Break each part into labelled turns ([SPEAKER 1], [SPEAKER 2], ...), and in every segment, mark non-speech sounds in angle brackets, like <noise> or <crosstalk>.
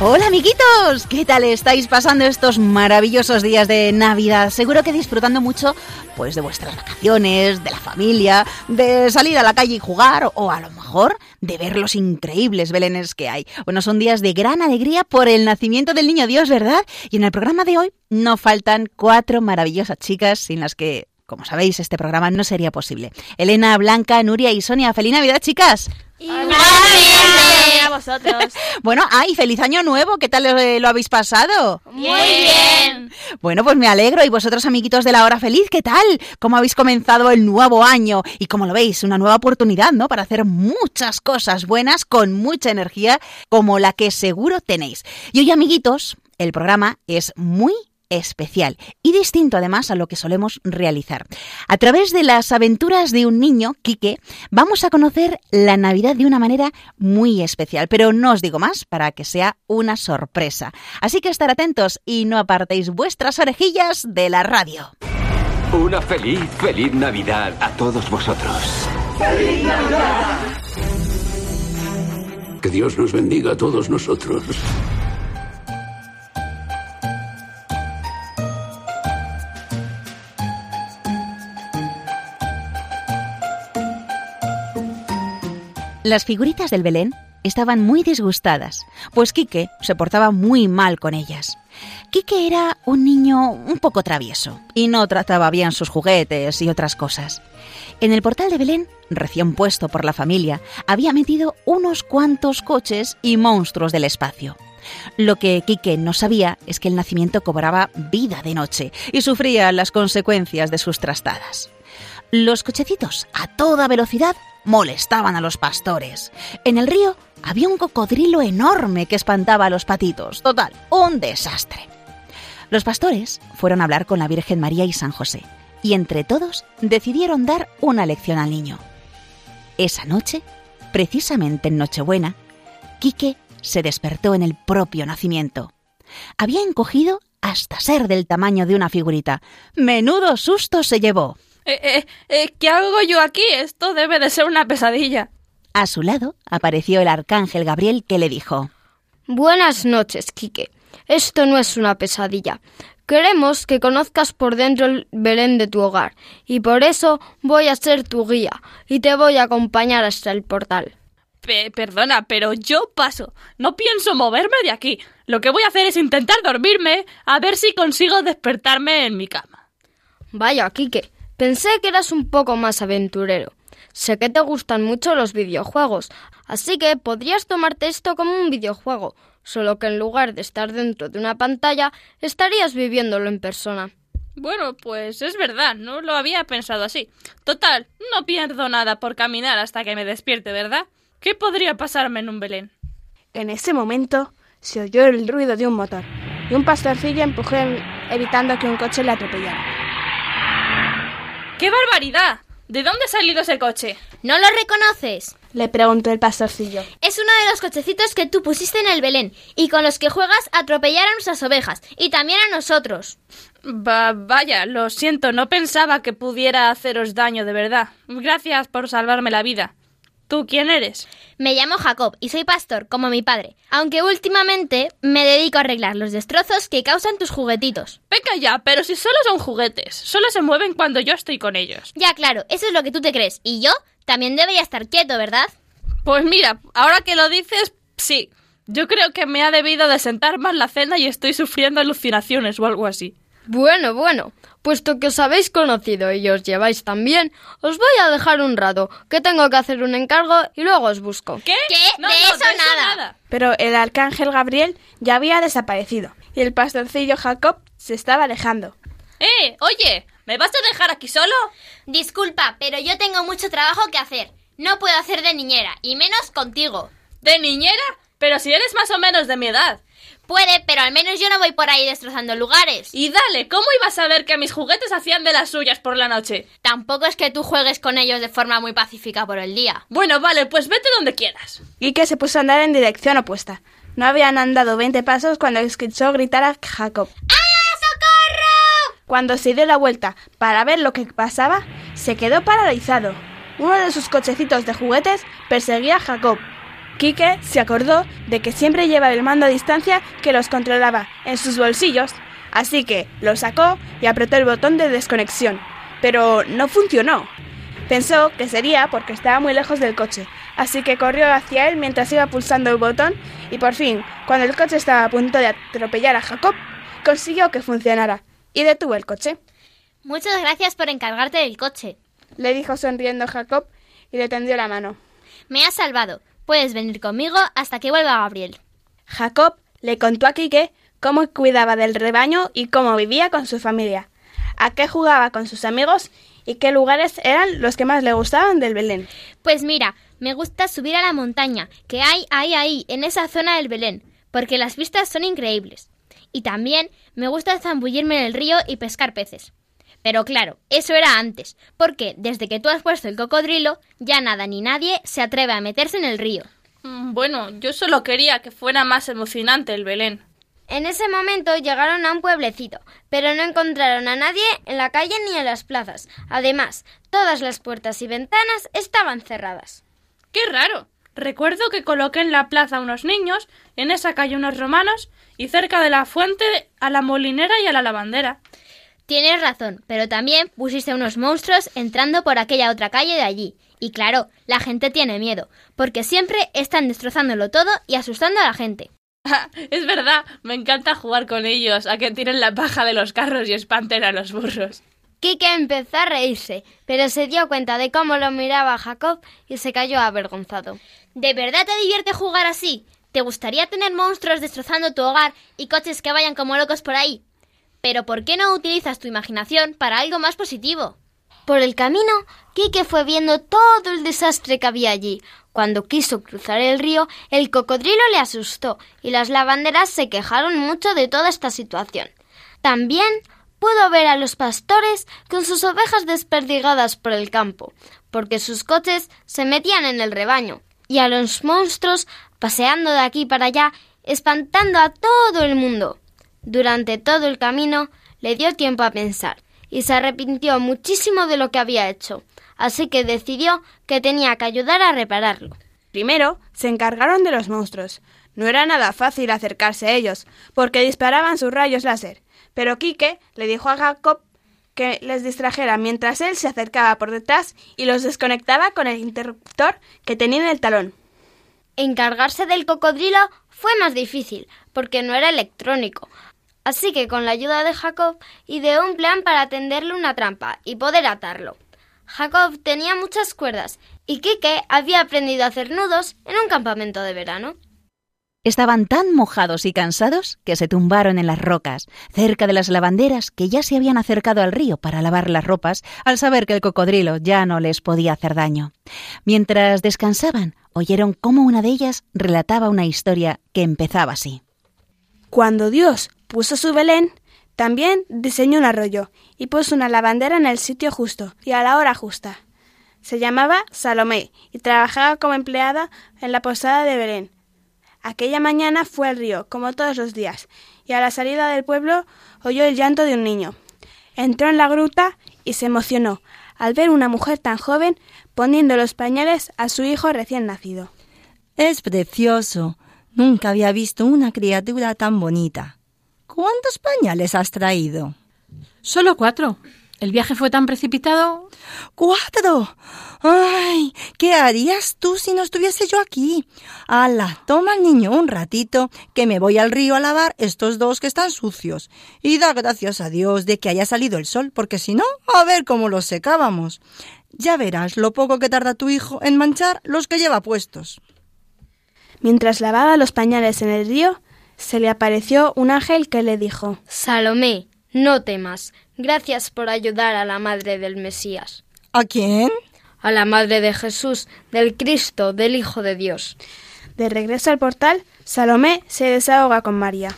[SPEAKER 1] Hola amiguitos, ¿qué tal estáis pasando estos maravillosos días de Navidad? Seguro que disfrutando mucho pues de vuestras vacaciones, de la familia, de salir a la calle y jugar o a lo mejor de ver los increíbles belenes que hay. Bueno, son días de gran alegría por el nacimiento del niño Dios, ¿verdad? Y en el programa de hoy no faltan cuatro maravillosas chicas sin las que como sabéis, este programa no sería posible. Elena, Blanca, Nuria y Sonia. ¡Feliz Navidad, chicas!
[SPEAKER 2] a vosotros. <laughs>
[SPEAKER 1] Bueno, ¡ay! ¡Feliz Año Nuevo! ¿Qué tal eh, lo habéis pasado?
[SPEAKER 2] Muy bien.
[SPEAKER 1] Bueno, pues me alegro. ¿Y vosotros, amiguitos de la hora feliz, qué tal? ¿Cómo habéis comenzado el nuevo año? Y como lo veis, una nueva oportunidad, ¿no? Para hacer muchas cosas buenas con mucha energía, como la que seguro tenéis. Y hoy, amiguitos, el programa es muy especial y distinto además a lo que solemos realizar. A través de las aventuras de un niño, Quique, vamos a conocer la Navidad de una manera muy especial, pero no os digo más para que sea una sorpresa. Así que estar atentos y no apartéis vuestras orejillas de la radio.
[SPEAKER 3] Una feliz, feliz Navidad a todos vosotros.
[SPEAKER 4] Que Dios nos bendiga a todos nosotros.
[SPEAKER 1] Las figuritas del Belén estaban muy disgustadas, pues Quique se portaba muy mal con ellas. Quique era un niño un poco travieso y no trataba bien sus juguetes y otras cosas. En el portal de Belén, recién puesto por la familia, había metido unos cuantos coches y monstruos del espacio. Lo que Quique no sabía es que el nacimiento cobraba vida de noche y sufría las consecuencias de sus trastadas. Los cochecitos a toda velocidad molestaban a los pastores. En el río había un cocodrilo enorme que espantaba a los patitos. Total, un desastre. Los pastores fueron a hablar con la Virgen María y San José, y entre todos decidieron dar una lección al niño. Esa noche, precisamente en Nochebuena, Quique se despertó en el propio nacimiento. Había encogido hasta ser del tamaño de una figurita. Menudo susto se llevó.
[SPEAKER 2] Eh, eh, eh, ¿Qué hago yo aquí? Esto debe de ser una pesadilla.
[SPEAKER 1] A su lado apareció el arcángel Gabriel que le dijo
[SPEAKER 5] Buenas noches, Quique. Esto no es una pesadilla. Queremos que conozcas por dentro el Belén de tu hogar, y por eso voy a ser tu guía, y te voy a acompañar hasta el portal.
[SPEAKER 2] Pe- perdona, pero yo paso. No pienso moverme de aquí. Lo que voy a hacer es intentar dormirme a ver si consigo despertarme en mi cama.
[SPEAKER 5] Vaya, Quique, pensé que eras un poco más aventurero. Sé que te gustan mucho los videojuegos, así que podrías tomarte esto como un videojuego, solo que en lugar de estar dentro de una pantalla, estarías viviéndolo en persona.
[SPEAKER 2] Bueno, pues es verdad, no lo había pensado así. Total, no pierdo nada por caminar hasta que me despierte, ¿verdad? ¿Qué podría pasarme en un Belén?
[SPEAKER 6] En ese momento se oyó el ruido de un motor y un pastorcillo empujó evitando que un coche le atropellara.
[SPEAKER 2] ¡Qué barbaridad! ¿De dónde ha salido ese coche?
[SPEAKER 7] ¿No lo reconoces?
[SPEAKER 6] Le preguntó el pastorcillo.
[SPEAKER 7] Es uno de los cochecitos que tú pusiste en el Belén y con los que juegas a atropellar a nuestras ovejas y también a nosotros.
[SPEAKER 2] Va, vaya, lo siento, no pensaba que pudiera haceros daño de verdad. Gracias por salvarme la vida. ¿Tú quién eres?
[SPEAKER 7] Me llamo Jacob y soy pastor, como mi padre, aunque últimamente me dedico a arreglar los destrozos que causan tus juguetitos.
[SPEAKER 2] Venga ya, pero si solo son juguetes, solo se mueven cuando yo estoy con ellos.
[SPEAKER 7] Ya, claro, eso es lo que tú te crees. Y yo también debería estar quieto, ¿verdad?
[SPEAKER 2] Pues mira, ahora que lo dices, sí. Yo creo que me ha debido de sentar mal la cena y estoy sufriendo alucinaciones o algo así.
[SPEAKER 5] Bueno, bueno, puesto que os habéis conocido y os lleváis tan bien, os voy a dejar un rato, que tengo que hacer un encargo y luego os busco.
[SPEAKER 2] ¿Qué?
[SPEAKER 7] ¿Qué?
[SPEAKER 2] No,
[SPEAKER 7] de,
[SPEAKER 2] no,
[SPEAKER 7] eso nada.
[SPEAKER 6] Pero el arcángel Gabriel ya había desaparecido y el pastorcillo Jacob se estaba alejando.
[SPEAKER 2] ¡Eh! Oye, ¿me vas a dejar aquí solo?
[SPEAKER 7] Disculpa, pero yo tengo mucho trabajo que hacer. No puedo hacer de niñera, y menos contigo.
[SPEAKER 2] ¿De niñera? Pero si eres más o menos de mi edad.
[SPEAKER 7] Puede, pero al menos yo no voy por ahí destrozando lugares.
[SPEAKER 2] Y dale, ¿cómo ibas a ver que mis juguetes hacían de las suyas por la noche?
[SPEAKER 7] Tampoco es que tú juegues con ellos de forma muy pacífica por el día.
[SPEAKER 2] Bueno, vale, pues vete donde quieras.
[SPEAKER 6] Quique se puso a andar en dirección opuesta. No habían andado 20 pasos cuando escuchó gritar a Jacob.
[SPEAKER 7] ¡Ah, socorro!
[SPEAKER 6] Cuando se dio la vuelta para ver lo que pasaba, se quedó paralizado. Uno de sus cochecitos de juguetes perseguía a Jacob. Quique se acordó de que siempre llevaba el mando a distancia que los controlaba en sus bolsillos, así que lo sacó y apretó el botón de desconexión. Pero no funcionó. Pensó que sería porque estaba muy lejos del coche, así que corrió hacia él mientras iba pulsando el botón y por fin, cuando el coche estaba a punto de atropellar a Jacob, consiguió que funcionara y detuvo el coche.
[SPEAKER 7] Muchas gracias por encargarte del coche.
[SPEAKER 6] Le dijo sonriendo Jacob y le tendió la mano.
[SPEAKER 7] Me has salvado. Puedes venir conmigo hasta que vuelva Gabriel.
[SPEAKER 6] Jacob le contó a Quique cómo cuidaba del rebaño y cómo vivía con su familia, a qué jugaba con sus amigos y qué lugares eran los que más le gustaban del Belén.
[SPEAKER 7] Pues mira, me gusta subir a la montaña que hay ahí ahí, en esa zona del Belén, porque las vistas son increíbles. Y también me gusta zambullirme en el río y pescar peces. Pero claro, eso era antes, porque desde que tú has puesto el cocodrilo, ya nada ni nadie se atreve a meterse en el río.
[SPEAKER 2] Mm, Bueno, yo solo quería que fuera más emocionante el Belén.
[SPEAKER 5] En ese momento llegaron a un pueblecito, pero no encontraron a nadie en la calle ni en las plazas. Además, todas las puertas y ventanas estaban cerradas.
[SPEAKER 2] ¡Qué raro! Recuerdo que coloqué en la plaza unos niños, en esa calle unos romanos y cerca de la fuente a la molinera y a la lavandera.
[SPEAKER 7] Tienes razón, pero también pusiste unos monstruos entrando por aquella otra calle de allí. Y claro, la gente tiene miedo, porque siempre están destrozándolo todo y asustando a la gente. <laughs>
[SPEAKER 2] es verdad, me encanta jugar con ellos, a que tiren la paja de los carros y espanten a los burros.
[SPEAKER 5] Quique empezó a reírse, pero se dio cuenta de cómo lo miraba Jacob y se cayó avergonzado.
[SPEAKER 7] ¿De verdad te divierte jugar así? ¿Te gustaría tener monstruos destrozando tu hogar y coches que vayan como locos por ahí? Pero ¿por qué no utilizas tu imaginación para algo más positivo?
[SPEAKER 5] Por el camino, Quique fue viendo todo el desastre que había allí. Cuando quiso cruzar el río, el cocodrilo le asustó y las lavanderas se quejaron mucho de toda esta situación. También pudo ver a los pastores con sus ovejas desperdigadas por el campo, porque sus coches se metían en el rebaño, y a los monstruos paseando de aquí para allá, espantando a todo el mundo. Durante todo el camino le dio tiempo a pensar y se arrepintió muchísimo de lo que había hecho, así que decidió que tenía que ayudar a repararlo.
[SPEAKER 6] Primero se encargaron de los monstruos. No era nada fácil acercarse a ellos, porque disparaban sus rayos láser. Pero Quique le dijo a Jacob que les distrajera mientras él se acercaba por detrás y los desconectaba con el interruptor que tenía en el talón.
[SPEAKER 5] Encargarse del cocodrilo fue más difícil, porque no era electrónico. Así que con la ayuda de Jacob ideó un plan para tenderle una trampa y poder atarlo. Jacob tenía muchas cuerdas y Quique había aprendido a hacer nudos en un campamento de verano.
[SPEAKER 1] Estaban tan mojados y cansados que se tumbaron en las rocas, cerca de las lavanderas que ya se habían acercado al río para lavar las ropas al saber que el cocodrilo ya no les podía hacer daño. Mientras descansaban, oyeron cómo una de ellas relataba una historia que empezaba así.
[SPEAKER 6] Cuando Dios puso su Belén, también diseñó un arroyo y puso una lavandera en el sitio justo y a la hora justa. Se llamaba Salomé y trabajaba como empleada en la posada de Belén. Aquella mañana fue al río, como todos los días, y a la salida del pueblo oyó el llanto de un niño. Entró en la gruta y se emocionó al ver una mujer tan joven poniendo los pañales a su hijo recién nacido.
[SPEAKER 8] Es precioso. Nunca había visto una criatura tan bonita. ¿Cuántos pañales has traído?
[SPEAKER 9] Solo cuatro. El viaje fue tan precipitado.
[SPEAKER 8] ¡Cuatro! ¡Ay! ¿Qué harías tú si no estuviese yo aquí? Ala, toma al niño un ratito, que me voy al río a lavar estos dos que están sucios. Y da gracias a Dios de que haya salido el sol, porque si no, a ver cómo los secábamos. Ya verás lo poco que tarda tu hijo en manchar los que lleva puestos.
[SPEAKER 6] Mientras lavaba los pañales en el río, se le apareció un ángel que le dijo
[SPEAKER 5] Salomé, no temas. Gracias por ayudar a la madre del Mesías.
[SPEAKER 8] ¿A quién?
[SPEAKER 5] A la madre de Jesús, del Cristo, del Hijo de Dios.
[SPEAKER 6] De regreso al portal, Salomé se desahoga con María.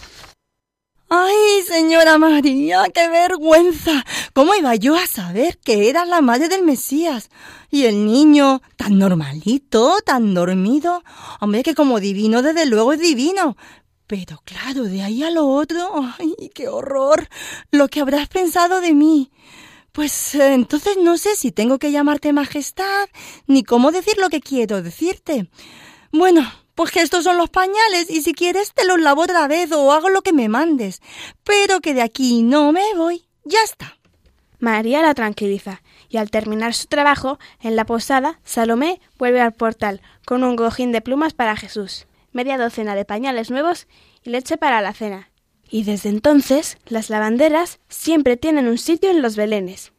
[SPEAKER 8] ¡Ay, señora María, qué vergüenza! ¿Cómo iba yo a saber que eras la madre del Mesías? Y el niño, tan normalito, tan dormido. Hombre, que como divino, desde luego es divino. Pero claro, de ahí a lo otro, ¡ay, qué horror! Lo que habrás pensado de mí. Pues eh, entonces no sé si tengo que llamarte majestad, ni cómo decir lo que quiero decirte. Bueno, pues que estos son los pañales y si quieres te los lavo otra vez o hago lo que me mandes. Pero que de aquí no me voy. Ya está.
[SPEAKER 6] María la tranquiliza y al terminar su trabajo en la posada, Salomé vuelve al portal con un cojín de plumas para Jesús, media docena de pañales nuevos y leche para la cena. Y desde entonces las lavanderas siempre tienen un sitio en los belenes.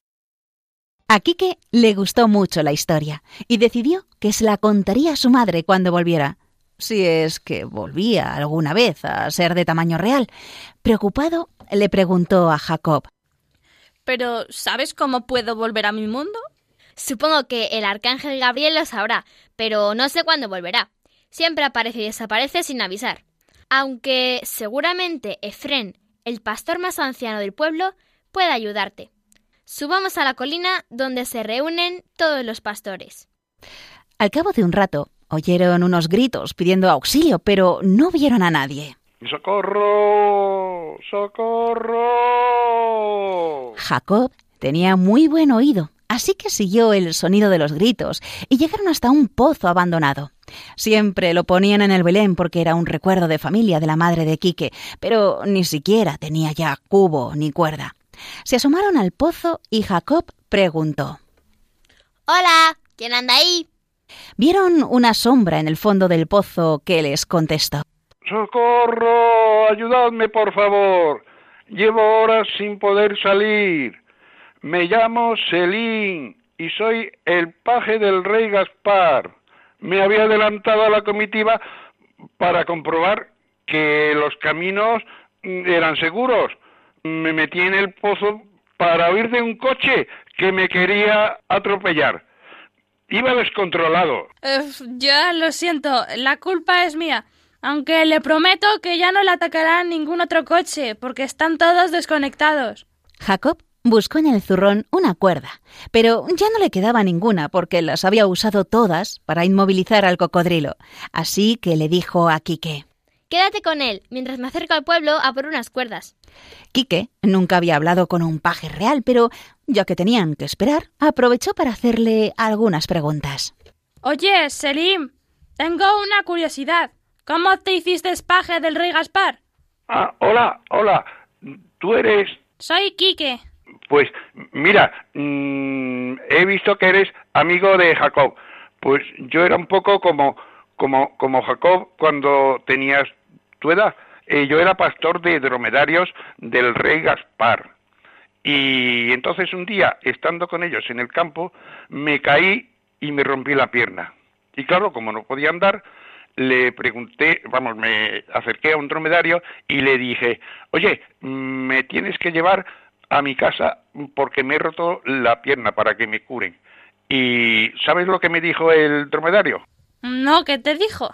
[SPEAKER 1] A Quique le gustó mucho la historia y decidió que se la contaría a su madre cuando volviera. Si es que volvía alguna vez a ser de tamaño real. Preocupado, le preguntó a Jacob.
[SPEAKER 2] Pero, ¿sabes cómo puedo volver a mi mundo?
[SPEAKER 7] Supongo que el arcángel Gabriel lo sabrá, pero no sé cuándo volverá. Siempre aparece y desaparece sin avisar. Aunque seguramente Efrén, el pastor más anciano del pueblo, puede ayudarte. Subamos a la colina donde se reúnen todos los pastores.
[SPEAKER 1] Al cabo de un rato, oyeron unos gritos pidiendo auxilio, pero no vieron a nadie.
[SPEAKER 10] ¡Socorro! ¡Socorro!
[SPEAKER 1] Jacob tenía muy buen oído, así que siguió el sonido de los gritos y llegaron hasta un pozo abandonado. Siempre lo ponían en el Belén porque era un recuerdo de familia de la madre de Quique, pero ni siquiera tenía ya cubo ni cuerda. Se asomaron al pozo y Jacob preguntó.
[SPEAKER 7] Hola, ¿quién anda ahí?
[SPEAKER 1] Vieron una sombra en el fondo del pozo que les contestó.
[SPEAKER 10] ¡Socorro! Ayudadme, por favor. Llevo horas sin poder salir. Me llamo Selín y soy el paje del rey Gaspar. Me había adelantado a la comitiva para comprobar que los caminos eran seguros. Me metí en el pozo para huir de un coche que me quería atropellar. Iba descontrolado.
[SPEAKER 2] Uf, ya lo siento, la culpa es mía. Aunque le prometo que ya no le atacará ningún otro coche, porque están todos desconectados.
[SPEAKER 1] Jacob buscó en el zurrón una cuerda, pero ya no le quedaba ninguna porque las había usado todas para inmovilizar al cocodrilo. Así que le dijo a Quique.
[SPEAKER 7] Quédate con él, mientras me acerco al pueblo a por unas cuerdas.
[SPEAKER 1] Quique nunca había hablado con un paje real, pero ya que tenían que esperar, aprovechó para hacerle algunas preguntas.
[SPEAKER 2] Oye, Selim, tengo una curiosidad. ¿Cómo te hiciste paje del rey Gaspar?
[SPEAKER 10] Ah, hola, hola. ¿Tú eres...?
[SPEAKER 2] Soy Quique.
[SPEAKER 10] Pues mira, mmm, he visto que eres amigo de Jacob. Pues yo era un poco como, como, como Jacob cuando tenías tu edad. Eh, yo era pastor de dromedarios del rey Gaspar. Y entonces un día, estando con ellos en el campo, me caí y me rompí la pierna. Y claro, como no podía andar, le pregunté, vamos, me acerqué a un dromedario y le dije, oye, me tienes que llevar a mi casa porque me he roto la pierna para que me curen. ¿Y sabes lo que me dijo el dromedario?
[SPEAKER 2] No, ¿qué te dijo?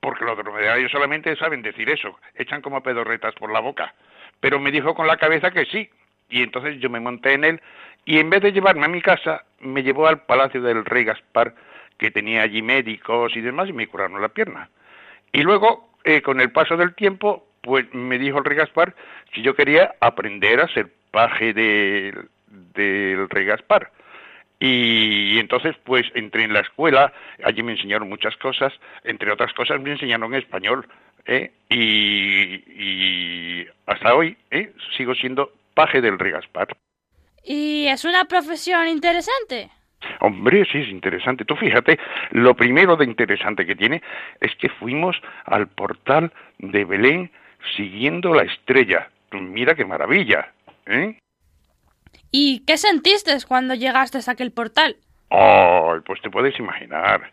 [SPEAKER 10] Porque los dromedarios solamente saben decir eso, echan como pedorretas por la boca. Pero me dijo con la cabeza que sí. Y entonces yo me monté en él y en vez de llevarme a mi casa, me llevó al palacio del rey Gaspar, que tenía allí médicos y demás, y me curaron la pierna. Y luego, eh, con el paso del tiempo, pues me dijo el rey Gaspar si yo quería aprender a ser paje del, del rey Gaspar. Y, entonces, pues entré en la escuela, allí me enseñaron muchas cosas, entre otras cosas me enseñaron español, ¿eh? y, y hasta hoy ¿eh? sigo siendo paje del rey Gaspar.
[SPEAKER 2] ¿Y es una profesión interesante?
[SPEAKER 10] Hombre, sí, es interesante. Tú fíjate, lo primero de interesante que tiene es que fuimos al portal de Belén siguiendo la estrella. Mira qué maravilla, ¿eh?
[SPEAKER 2] ¿Y qué sentiste cuando llegaste a aquel portal?
[SPEAKER 10] Oh, pues te puedes imaginar.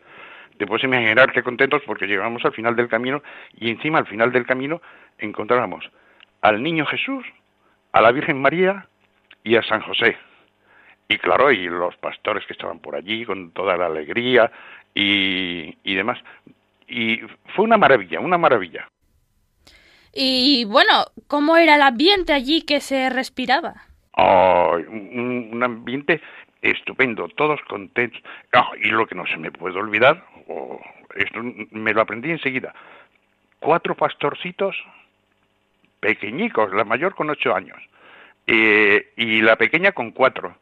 [SPEAKER 10] Te puedes imaginar qué contentos porque llegamos al final del camino y encima al final del camino encontramos al niño Jesús, a la Virgen María y a San José. Y claro, y los pastores que estaban por allí con toda la alegría y, y demás. Y fue una maravilla, una maravilla.
[SPEAKER 2] Y bueno, ¿cómo era el ambiente allí que se respiraba?
[SPEAKER 10] Un, ambiente estupendo, todos contentos. Ah, y lo que no se me puede olvidar, esto me lo aprendí enseguida, cuatro pastorcitos pequeñicos, la mayor con ocho años eh, y la pequeña con cuatro,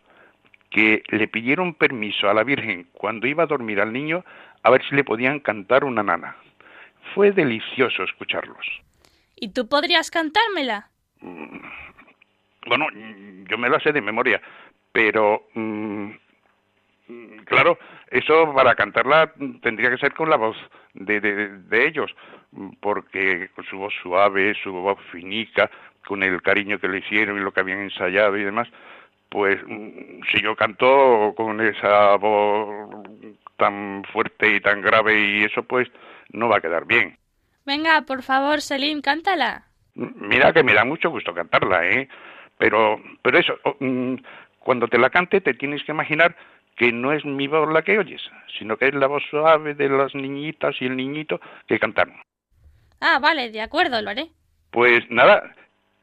[SPEAKER 10] que le pidieron permiso a la Virgen cuando iba a dormir al niño a ver si le podían cantar una nana. Fue delicioso escucharlos.
[SPEAKER 2] ¿Y tú podrías cantármela?
[SPEAKER 10] Bueno, yo me la sé de memoria, pero mm, claro, eso para cantarla tendría que ser con la voz de, de, de ellos, porque con su voz suave, su voz finica, con el cariño que le hicieron y lo que habían ensayado y demás, pues mm, si yo canto con esa voz tan fuerte y tan grave y eso pues no va a quedar bien.
[SPEAKER 2] Venga, por favor, Selim, cántala.
[SPEAKER 10] Mira que me da mucho gusto cantarla, ¿eh? Pero, pero eso, oh, mm, cuando te la cante te tienes que imaginar que no es mi voz la que oyes, sino que es la voz suave de las niñitas y el niñito que cantaron.
[SPEAKER 2] Ah, vale, de acuerdo, lo haré.
[SPEAKER 10] Pues nada,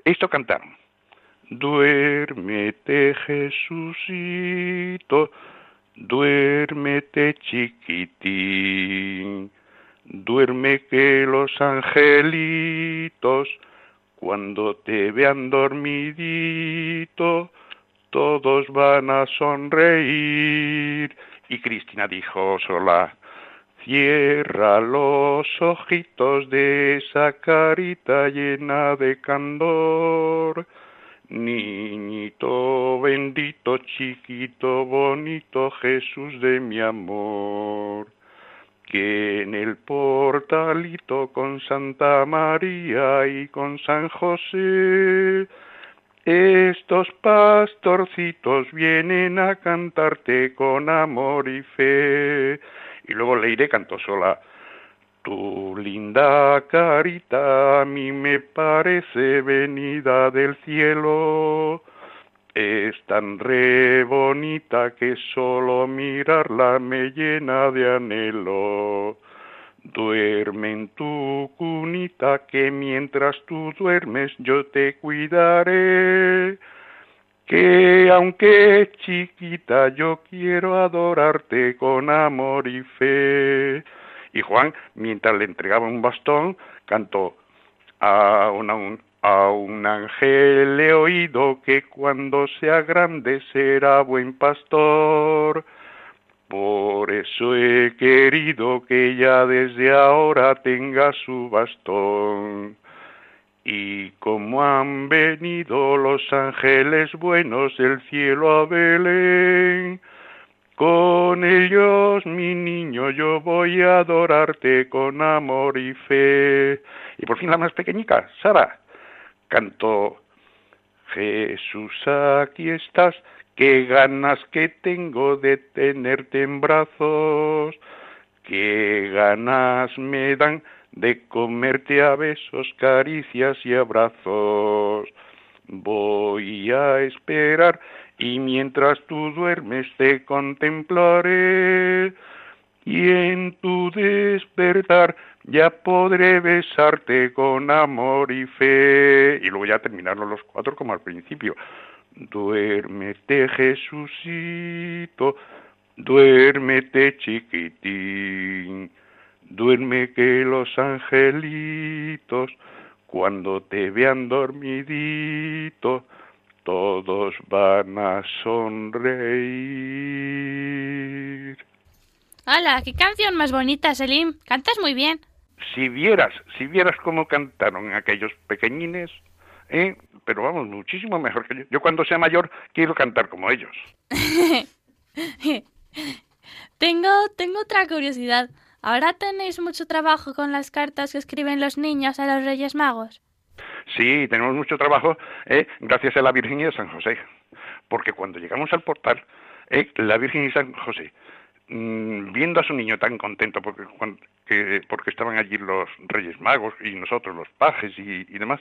[SPEAKER 10] esto cantaron. Duérmete, Jesucito, duérmete, chiquitín. Duerme que los angelitos, cuando te vean dormidito, todos van a sonreír. Y Cristina dijo sola, cierra los ojitos de esa carita llena de candor. Niñito bendito, chiquito, bonito Jesús de mi amor, que en el portalito con Santa María y con San José, estos pastorcitos vienen a cantarte con amor y fe. Y luego Leire cantó sola. Tu linda carita a mí me parece venida del cielo. Es tan re bonita que solo mirarla me llena de anhelo. Duerme en tu cunita que mientras tú duermes yo te cuidaré. Que aunque chiquita yo quiero adorarte con amor y fe. Y Juan, mientras le entregaba un bastón, cantó a, una, a un ángel he oído que cuando sea grande será buen pastor. Por eso he querido que ya desde ahora tenga su bastón. Y como han venido los ángeles buenos del cielo a Belén, con ellos, mi niño, yo voy a adorarte con amor y fe. Y por fin la más pequeñica, Sara, cantó, Jesús, aquí estás, qué ganas que tengo de tenerte en brazos, qué ganas me dan de comerte a besos, caricias y abrazos. Voy a esperar y mientras tú duermes te contemplaré y en tu despertar ya podré besarte con amor y fe. Y luego ya terminaron los cuatro como al principio. Duérmete, Jesucito, duérmete, chiquitín, duerme que los angelitos, cuando te vean dormidito, todos van a sonreír.
[SPEAKER 2] ¡Hala! ¡Qué canción más bonita, Selim! Cantas muy bien.
[SPEAKER 10] Si vieras, si vieras cómo cantaron aquellos pequeñines, ¿eh? pero vamos, muchísimo mejor que yo. Yo cuando sea mayor quiero cantar como ellos. <laughs>
[SPEAKER 2] tengo, tengo otra curiosidad. ¿Ahora tenéis mucho trabajo con las cartas que escriben los niños a los Reyes Magos?
[SPEAKER 10] Sí, tenemos mucho trabajo ¿eh? gracias a la Virgen y a San José. Porque cuando llegamos al portal, ¿eh? la Virgen y San José, mmm, viendo a su niño tan contento porque, que, porque estaban allí los Reyes Magos y nosotros los pajes y, demás,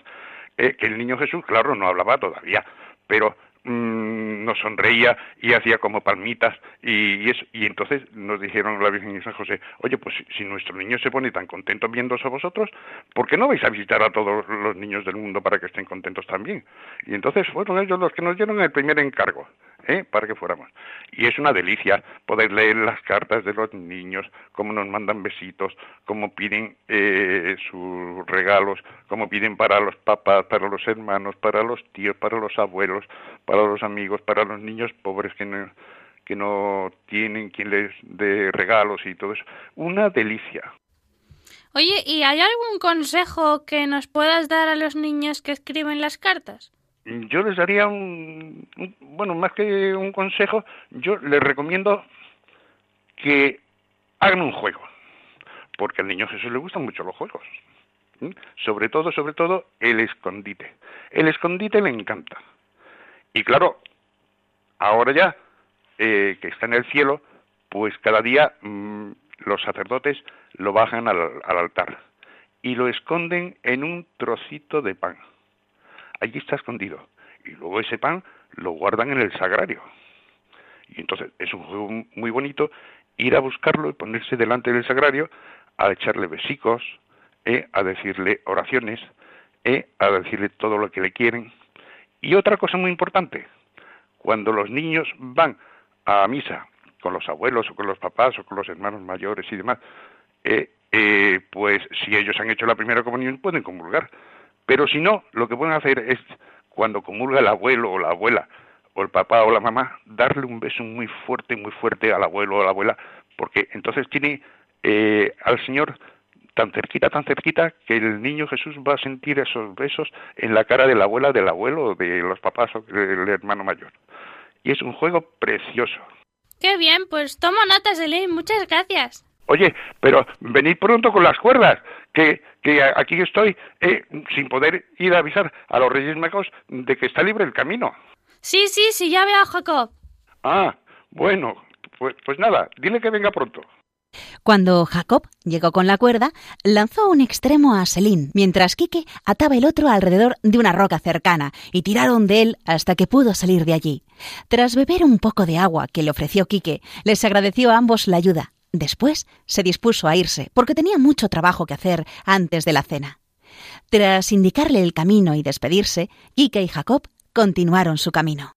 [SPEAKER 10] eh, que el niño Jesús, claro, no hablaba todavía, pero mm, nos sonreía y hacía como palmitas y, eso. y entonces nos dijeron la Virgen y San José, oye, pues si, si nuestro niño se pone tan contento viéndoos a vosotros, ¿por qué no vais a visitar a todos los niños del mundo para que estén contentos también? Y entonces fueron ellos los que nos dieron el primer encargo, ¿eh? para que fuéramos. Y es una delicia poder leer las cartas de los niños, cómo nos mandan besitos, cómo piden eh, sus regalos, cómo piden para los papás, para los hermanos, para los tíos, para los abuelos, para los amigos, para los niños pobres que no, que no tienen quien les dé regalos y todo eso. Una delicia.
[SPEAKER 2] Oye, ¿y hay algún consejo que nos puedas dar a los niños que escriben las cartas?
[SPEAKER 10] Yo les daría un, bueno, más que un consejo, yo les recomiendo que hagan un juego, porque al niño Jesús le gustan mucho los juegos. Sobre todo, sobre todo, el escondite. El escondite le encanta. Y claro, ahora ya eh, que está en el cielo, pues cada día mm, los sacerdotes lo bajan al altar y lo esconden en un trocito de pan. Allí está escondido. Y luego ese pan lo guardan en el sagrario. Y entonces es un juego muy bonito ir a buscarlo y ponerse delante del sagrario a echarle besicos, eh, a decirle oraciones, eh, a decirle todo lo que le quieren. Y otra cosa muy importante, cuando los niños van a misa con los abuelos o con los papás o con los hermanos mayores y demás, eh, eh, pues si ellos han hecho la primera comunión pueden comulgar. Pero si no, lo que pueden hacer es, cuando comulga el abuelo o la abuela, o el papá o la mamá, darle un beso muy fuerte, muy fuerte al abuelo o a la abuela, porque entonces tiene eh, al Señor tan cerquita, tan cerquita, que el niño Jesús va a sentir esos besos en la cara de la abuela, del abuelo, de los papás o del hermano mayor. Y es un juego precioso.
[SPEAKER 2] Qué bien, pues tomo notas, Eileen, muchas gracias.
[SPEAKER 10] Oye, pero venid pronto con las cuerdas, que, que aquí estoy eh, sin poder ir a avisar a los Reyes Magos de que está libre el camino.
[SPEAKER 2] Sí, sí, sí, ya veo a Jacob.
[SPEAKER 10] Ah, bueno, pues, pues nada, dile que venga pronto.
[SPEAKER 1] Cuando Jacob llegó con la cuerda, lanzó un extremo a Selín, mientras Quique ataba el otro alrededor de una roca cercana, y tiraron de él hasta que pudo salir de allí. Tras beber un poco de agua que le ofreció Quique, les agradeció a ambos la ayuda. Después se dispuso a irse, porque tenía mucho trabajo que hacer antes de la cena. Tras indicarle el camino y despedirse, Quique y Jacob continuaron su. Camino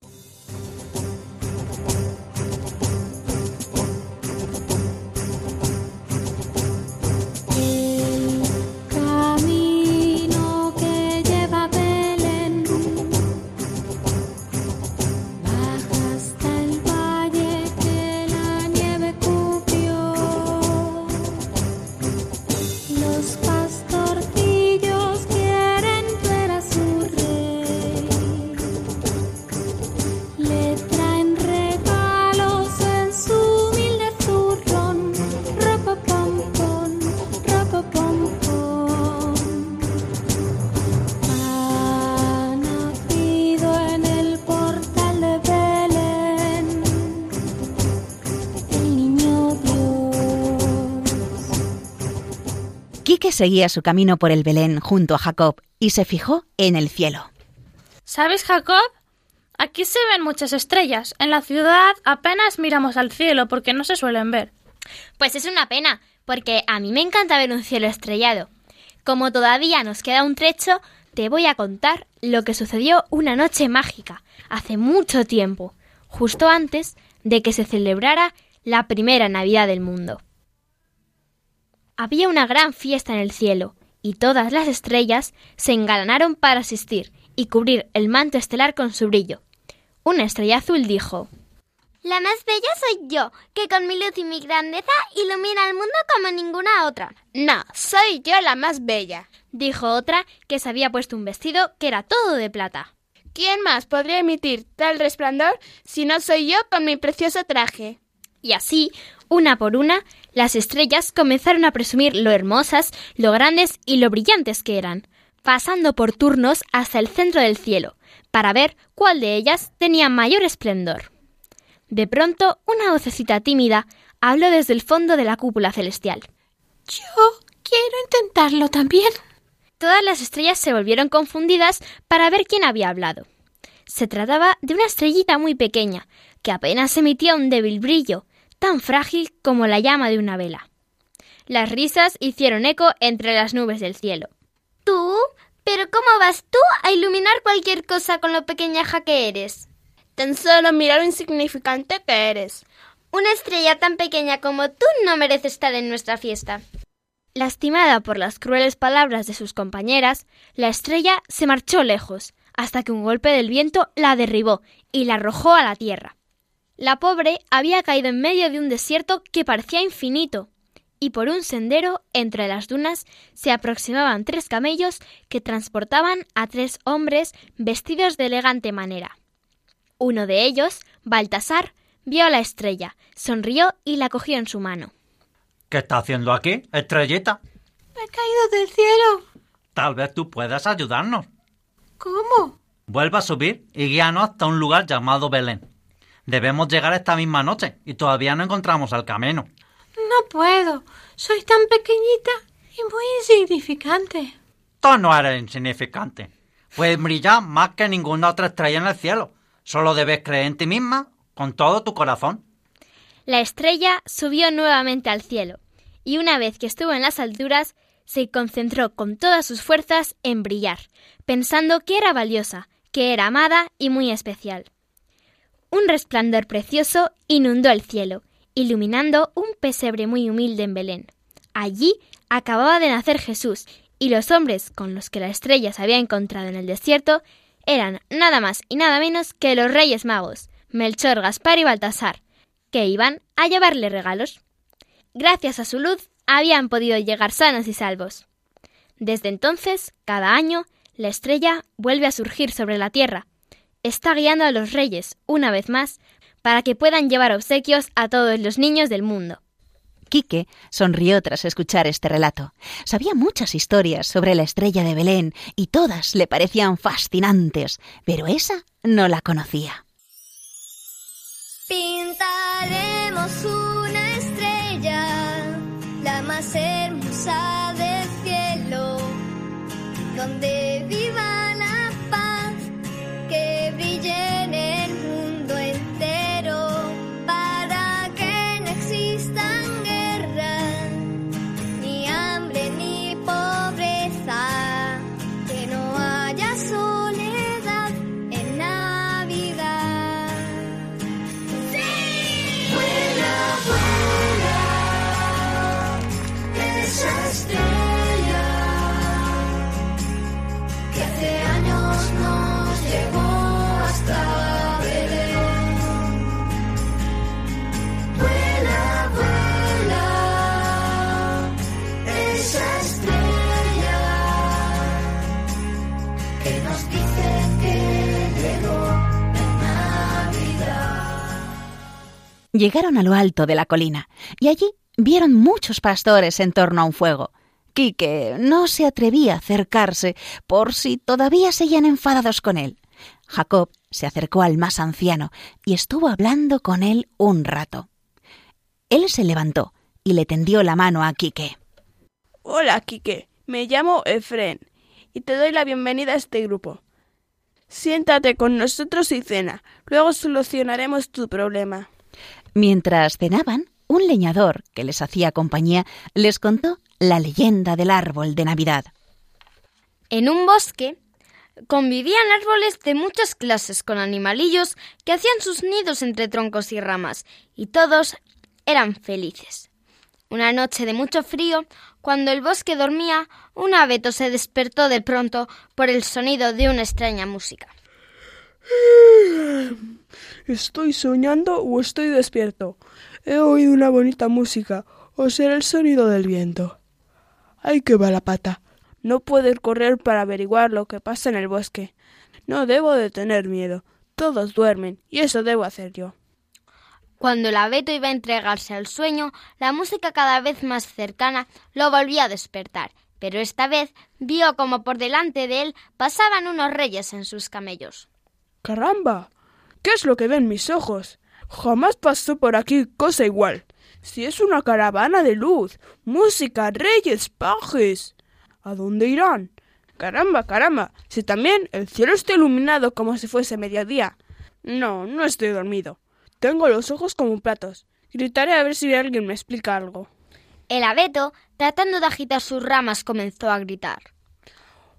[SPEAKER 1] Seguía su camino por el Belén junto a Jacob y se fijó en el cielo.
[SPEAKER 2] ¿Sabes, Jacob? Aquí se ven muchas estrellas. En la ciudad apenas miramos al cielo porque no se suelen ver.
[SPEAKER 7] Pues es una pena, porque a mí me encanta ver un cielo estrellado. Como todavía nos queda un trecho, te voy a contar lo que sucedió una noche mágica, hace mucho tiempo, justo antes de que se celebrara la primera Navidad del mundo. Había una gran fiesta en el cielo, y todas las estrellas se engalanaron para asistir y cubrir el manto estelar con su brillo. Una estrella azul dijo
[SPEAKER 11] La más bella soy yo, que con mi luz y mi grandeza ilumina el mundo como ninguna otra.
[SPEAKER 5] No, soy yo la más bella.
[SPEAKER 7] dijo otra que se había puesto un vestido que era todo de plata.
[SPEAKER 5] ¿Quién más podría emitir tal resplandor si no soy yo con mi precioso traje?
[SPEAKER 7] Y así, una por una, las estrellas comenzaron a presumir lo hermosas, lo grandes y lo brillantes que eran, pasando por turnos hasta el centro del cielo, para ver cuál de ellas tenía mayor esplendor. De pronto, una vocecita tímida habló desde el fondo de la cúpula celestial.
[SPEAKER 9] Yo quiero intentarlo también.
[SPEAKER 7] Todas las estrellas se volvieron confundidas para ver quién había hablado. Se trataba de una estrellita muy pequeña, que apenas emitía un débil brillo, tan frágil como la llama de una vela. Las risas hicieron eco entre las nubes del cielo.
[SPEAKER 12] ¿Tú? ¿Pero cómo vas tú a iluminar cualquier cosa con lo pequeñaja que eres?
[SPEAKER 6] Tan solo mira lo insignificante que eres.
[SPEAKER 12] Una estrella tan pequeña como tú no merece estar en nuestra fiesta.
[SPEAKER 7] Lastimada por las crueles palabras de sus compañeras, la estrella se marchó lejos, hasta que un golpe del viento la derribó y la arrojó a la tierra. La pobre había caído en medio de un desierto que parecía infinito, y por un sendero entre las dunas se aproximaban tres camellos que transportaban a tres hombres vestidos de elegante manera. Uno de ellos, Baltasar, vio a la estrella, sonrió y la cogió en su mano.
[SPEAKER 13] ¿Qué está haciendo aquí, estrellita?
[SPEAKER 14] he caído del cielo.
[SPEAKER 13] Tal vez tú puedas ayudarnos.
[SPEAKER 14] ¿Cómo?
[SPEAKER 13] Vuelva a subir y guíanos hasta un lugar llamado Belén. Debemos llegar esta misma noche y todavía no encontramos al camino.
[SPEAKER 14] No puedo. Soy tan pequeñita y muy insignificante.
[SPEAKER 13] Tú no eres insignificante. Puedes brillar más que ninguna otra estrella en el cielo. Solo debes creer en ti misma con todo tu corazón.
[SPEAKER 7] La estrella subió nuevamente al cielo, y una vez que estuvo en las alturas, se concentró con todas sus fuerzas en brillar, pensando que era valiosa, que era amada y muy especial. Un resplandor precioso inundó el cielo, iluminando un pesebre muy humilde en Belén. Allí acababa de nacer Jesús, y los hombres con los que la estrella se había encontrado en el desierto eran nada más y nada menos que los Reyes Magos, Melchor, Gaspar y Baltasar, que iban a llevarle regalos. Gracias a su luz habían podido llegar sanos y salvos. Desde entonces, cada año, la estrella vuelve a surgir sobre la tierra. Está guiando a los reyes, una vez más, para que puedan llevar obsequios a todos los niños del mundo.
[SPEAKER 1] Quique sonrió tras escuchar este relato. Sabía muchas historias sobre la estrella de Belén y todas le parecían fascinantes, pero esa no la conocía.
[SPEAKER 15] Pintaremos una estrella, la más hermosa del cielo, donde
[SPEAKER 1] Llegaron a lo alto de la colina y allí vieron muchos pastores en torno a un fuego. Quique no se atrevía a acercarse por si todavía seguían enfadados con él. Jacob se acercó al más anciano y estuvo hablando con él un rato. Él se levantó y le tendió la mano a Quique.
[SPEAKER 6] Hola, Quique. Me llamo Efren y te doy la bienvenida a este grupo. Siéntate con nosotros y cena. Luego solucionaremos tu problema.
[SPEAKER 1] Mientras cenaban, un leñador que les hacía compañía les contó la leyenda del árbol de Navidad.
[SPEAKER 5] En un bosque convivían árboles de muchas clases con animalillos que hacían sus nidos entre troncos y ramas, y todos eran felices. Una noche de mucho frío, cuando el bosque dormía, un abeto se despertó de pronto por el sonido de una extraña música.
[SPEAKER 6] ¿Estoy soñando o estoy despierto? He oído una bonita música, o será el sonido del viento. ¡Ay, qué va la pata! No puedo correr para averiguar lo que pasa en el bosque. No debo de tener miedo. Todos duermen, y eso debo hacer yo.
[SPEAKER 5] Cuando el abeto iba a entregarse al sueño, la música cada vez más cercana lo volvió a despertar, pero esta vez vio como por delante de él pasaban unos reyes en sus camellos.
[SPEAKER 6] ¡Caramba! ¿Qué es lo que ven mis ojos? Jamás pasó por aquí cosa igual. Si es una caravana de luz, música, reyes, pajes. ¿A dónde irán? Caramba, caramba. Si también el cielo está iluminado como si fuese mediodía. No, no estoy dormido. Tengo los ojos como platos. Gritaré a ver si alguien me explica algo.
[SPEAKER 5] El abeto, tratando de agitar sus ramas, comenzó a gritar.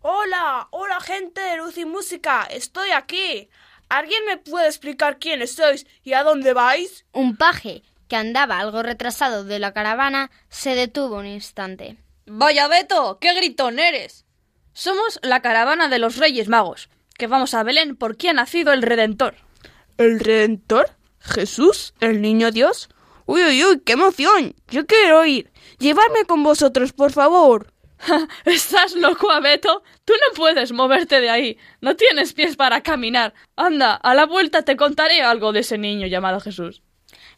[SPEAKER 6] Hola, hola gente de luz y música. Estoy aquí. ¿Alguien me puede explicar quiénes sois y a dónde vais?
[SPEAKER 5] Un paje, que andaba algo retrasado de la caravana, se detuvo un instante.
[SPEAKER 2] Vaya Beto, qué gritón eres. Somos la caravana de los Reyes Magos, que vamos a Belén porque ha nacido el Redentor.
[SPEAKER 6] ¿El Redentor? ¿Jesús? ¿El Niño Dios? Uy, uy, uy, qué emoción. Yo quiero ir. Llevarme con vosotros, por favor. <laughs>
[SPEAKER 2] ¿Estás loco, Abeto? Tú no puedes moverte de ahí. No tienes pies para caminar. Anda, a la vuelta te contaré algo de ese niño llamado Jesús.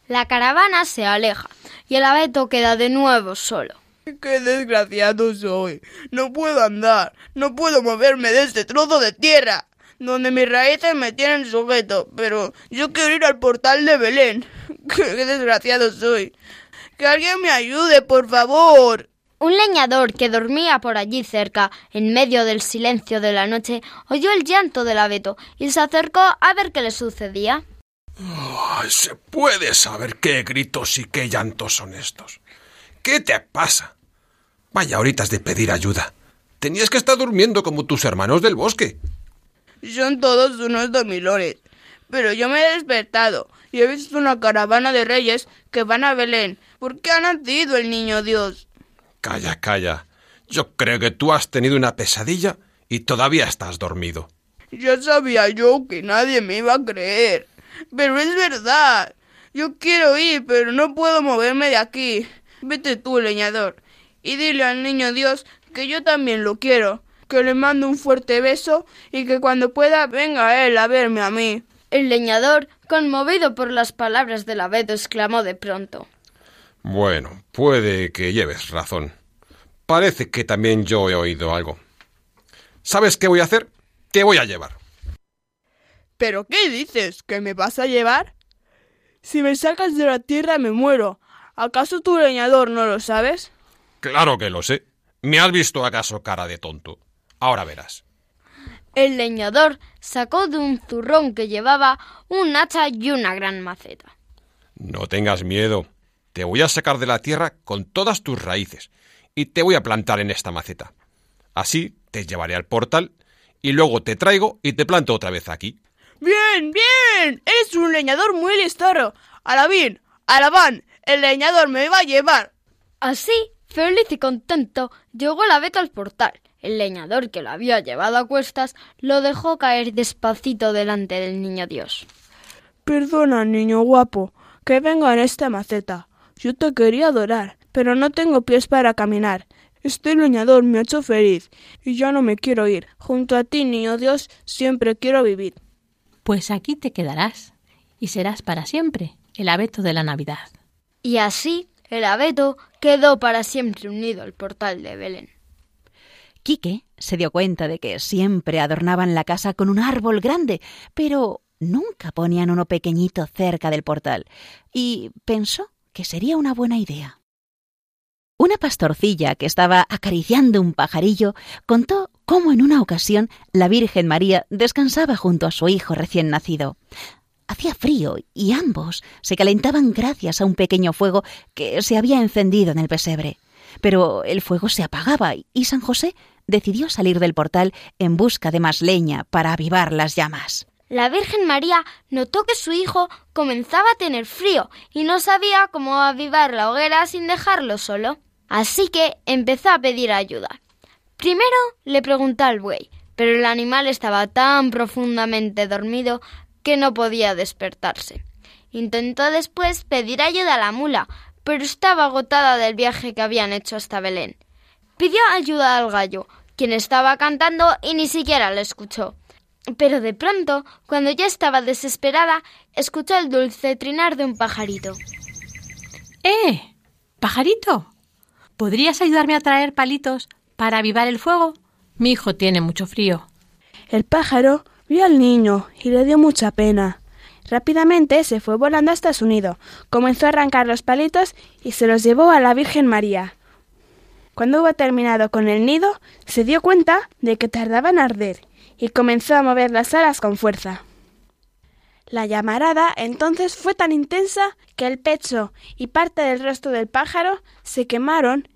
[SPEAKER 5] La caravana se aleja y el abeto queda de nuevo solo.
[SPEAKER 6] Qué desgraciado soy. No puedo andar. No puedo moverme de este trozo de tierra, donde mis raíces me tienen sujeto. Pero yo quiero ir al portal de Belén. <laughs> Qué desgraciado soy. Que alguien me ayude, por favor.
[SPEAKER 5] Un leñador que dormía por allí cerca, en medio del silencio de la noche, oyó el llanto del abeto y se acercó a ver qué le sucedía.
[SPEAKER 16] Ay, ¿Se puede saber qué gritos y qué llantos son estos? ¿Qué te pasa? Vaya horitas de pedir ayuda. Tenías que estar durmiendo como tus hermanos del bosque.
[SPEAKER 6] Son todos unos domilones. Pero yo me he despertado y he visto una caravana de reyes que van a Belén. ¿Por qué ha nacido el niño Dios?
[SPEAKER 16] Calla, calla. Yo creo que tú has tenido una pesadilla y todavía estás dormido.
[SPEAKER 6] Ya sabía yo que nadie me iba a creer. Pero es verdad. Yo quiero ir, pero no puedo moverme de aquí. Vete tú, leñador, y dile al niño Dios que yo también lo quiero, que le mando un fuerte beso y que cuando pueda venga él a verme a mí.
[SPEAKER 5] El leñador, conmovido por las palabras del abeto, exclamó de pronto.
[SPEAKER 16] Bueno, puede que lleves razón. Parece que también yo he oído algo. ¿Sabes qué voy a hacer? Te voy a llevar.
[SPEAKER 6] ¿Pero qué dices? ¿Que me vas a llevar? Si me sacas de la tierra me muero. ¿Acaso tu leñador no lo sabes?
[SPEAKER 16] Claro que lo sé. ¿Me has visto acaso cara de tonto? Ahora verás.
[SPEAKER 5] El leñador sacó de un zurrón que llevaba un hacha y una gran maceta.
[SPEAKER 16] No tengas miedo. Te voy a sacar de la tierra con todas tus raíces y te voy a plantar en esta maceta. Así te llevaré al portal y luego te traigo y te planto otra vez aquí.
[SPEAKER 6] Bien, bien. Eres un leñador muy listoro. Alabín, alabán, el leñador me va a llevar.
[SPEAKER 5] Así, feliz y contento, llegó el abeto al portal. El leñador que lo había llevado a cuestas lo dejó caer despacito delante del niño Dios.
[SPEAKER 6] Perdona, niño guapo, que venga en esta maceta. Yo te quería adorar, pero no tengo pies para caminar. Este leñador me ha hecho feliz y ya no me quiero ir. Junto a ti, niño Dios, siempre quiero vivir.
[SPEAKER 17] Pues aquí te quedarás y serás para siempre el abeto de la Navidad.
[SPEAKER 5] Y así el abeto quedó para siempre unido al portal de Belén.
[SPEAKER 1] Quique se dio cuenta de que siempre adornaban la casa con un árbol grande, pero nunca ponían uno pequeñito cerca del portal, y pensó que sería una buena idea. Una pastorcilla que estaba acariciando un pajarillo contó cómo en una ocasión la Virgen María descansaba junto a su hijo recién nacido. Hacía frío y ambos se calentaban gracias a un pequeño fuego que se había encendido en el pesebre. Pero el fuego se apagaba y San José decidió salir del portal en busca de más leña para avivar las llamas.
[SPEAKER 5] La Virgen María notó que su hijo comenzaba a tener frío y no sabía cómo avivar la hoguera sin dejarlo solo. Así que empezó a pedir ayuda. Primero le preguntó al buey, pero el animal estaba tan profundamente dormido que no podía despertarse. Intentó después pedir ayuda a la mula, pero estaba agotada del viaje que habían hecho hasta Belén. Pidió ayuda al gallo, quien estaba cantando y ni siquiera le escuchó. Pero de pronto, cuando ya estaba desesperada, escuchó el dulce trinar de un pajarito.
[SPEAKER 17] ¡Eh! ¡Pajarito! ¿Podrías ayudarme a traer palitos para avivar el fuego? Mi hijo tiene mucho frío.
[SPEAKER 6] El pájaro vio al niño y le dio mucha pena. Rápidamente se fue volando hasta su nido, comenzó a arrancar los palitos y se los llevó a la Virgen María. Cuando hubo terminado con el nido, se dio cuenta de que tardaba en arder y comenzó a mover las alas con fuerza. La llamarada entonces fue tan intensa que el pecho y parte del rostro del pájaro se quemaron.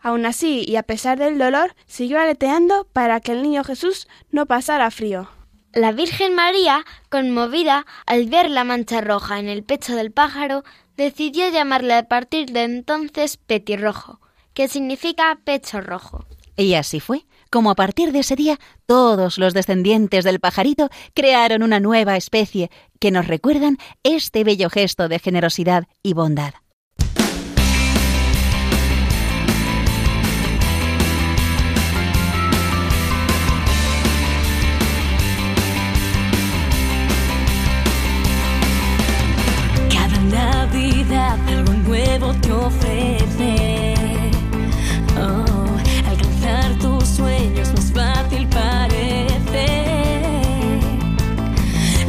[SPEAKER 6] Aun así, y a pesar del dolor, siguió aleteando para que el niño Jesús no pasara frío.
[SPEAKER 5] La Virgen María, conmovida al ver la mancha roja en el pecho del pájaro, decidió llamarle a partir de entonces Petirrojo, que significa pecho rojo.
[SPEAKER 1] Y así fue, como a partir de ese día todos los descendientes del pajarito crearon una nueva especie que nos recuerdan este bello gesto de generosidad y bondad.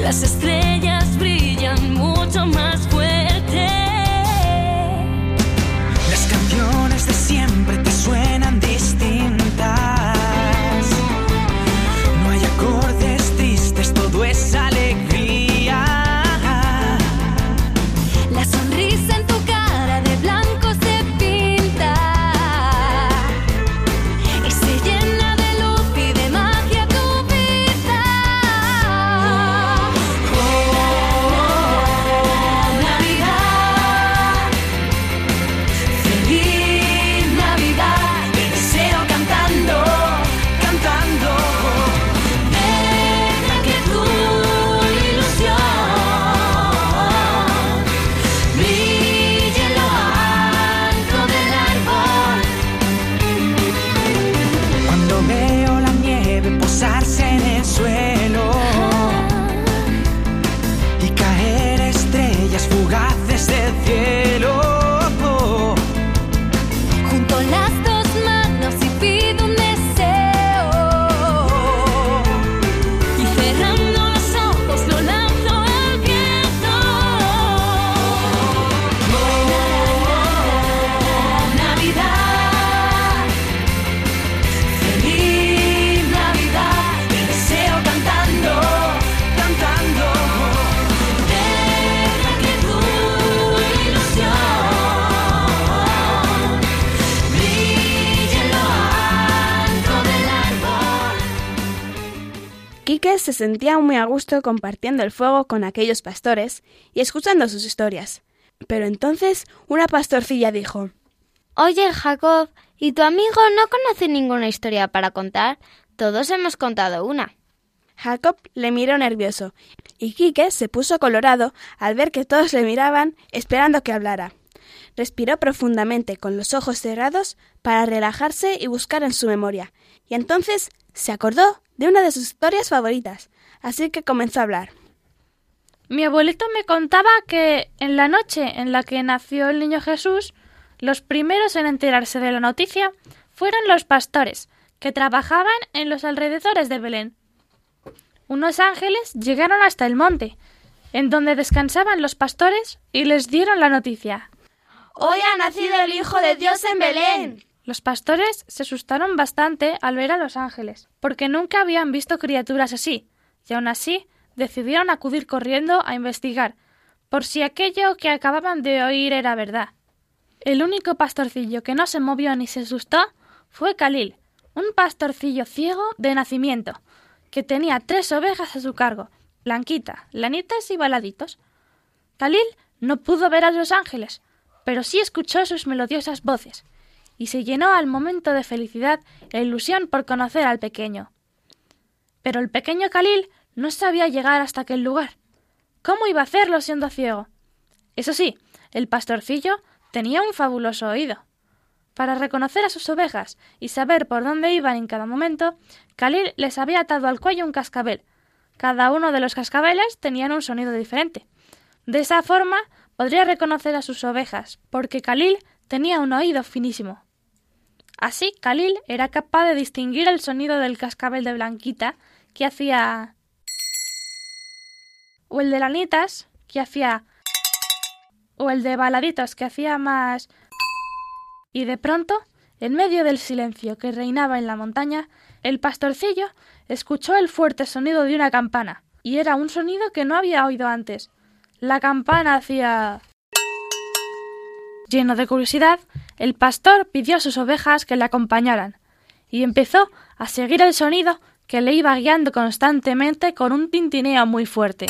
[SPEAKER 14] Las estrellas brillan mucho más fuerte. Se
[SPEAKER 6] sentía muy a gusto compartiendo el fuego con aquellos pastores y escuchando sus historias. Pero entonces una pastorcilla dijo
[SPEAKER 5] Oye, Jacob, ¿y tu amigo no conoce ninguna historia para contar? Todos hemos contado una.
[SPEAKER 6] Jacob le miró nervioso y Quique se puso colorado al ver que todos le miraban esperando que hablara. Respiró profundamente con los ojos cerrados para relajarse y buscar en su memoria, y entonces se acordó de una de sus historias favoritas, así que comenzó a hablar.
[SPEAKER 2] Mi abuelito me contaba que en la noche en la que nació el niño Jesús, los primeros en enterarse de la noticia fueron los pastores, que trabajaban en los alrededores de Belén. Unos ángeles llegaron hasta el monte, en donde descansaban los pastores, y les dieron la noticia.
[SPEAKER 6] Hoy ha nacido el Hijo de Dios en Belén.
[SPEAKER 2] Los pastores se asustaron bastante al ver a los ángeles, porque nunca habían visto criaturas así, y aun así decidieron acudir corriendo a investigar, por si aquello que acababan de oír era verdad. El único pastorcillo que no se movió ni se asustó fue Khalil, un pastorcillo ciego de nacimiento, que tenía tres ovejas a su cargo, Blanquita, Lanitas y Baladitos. Khalil no pudo ver a los ángeles, pero sí escuchó sus melodiosas voces, y se llenó al momento de felicidad e ilusión por conocer al pequeño. Pero el pequeño Khalil no sabía llegar hasta aquel lugar. ¿Cómo iba a hacerlo siendo ciego? Eso sí, el pastorcillo tenía un fabuloso oído. Para reconocer a sus ovejas y saber por dónde iban en cada momento, Khalil les había atado al cuello un cascabel. Cada uno de los cascabeles tenían un sonido diferente. De esa forma podría reconocer a sus ovejas, porque Khalil tenía un oído finísimo. Así, Khalil era capaz de distinguir el sonido del cascabel de Blanquita, que hacía o el de Lanitas, que hacía o el de Baladitos, que hacía más y de pronto En medio del silencio que reinaba en la montaña, el pastorcillo escuchó el fuerte sonido de una campana, y era un sonido que no había oído antes. La campana hacía... Lleno de curiosidad, el pastor pidió a sus ovejas que le acompañaran, y empezó a seguir el sonido que le iba guiando constantemente con un tintineo muy fuerte.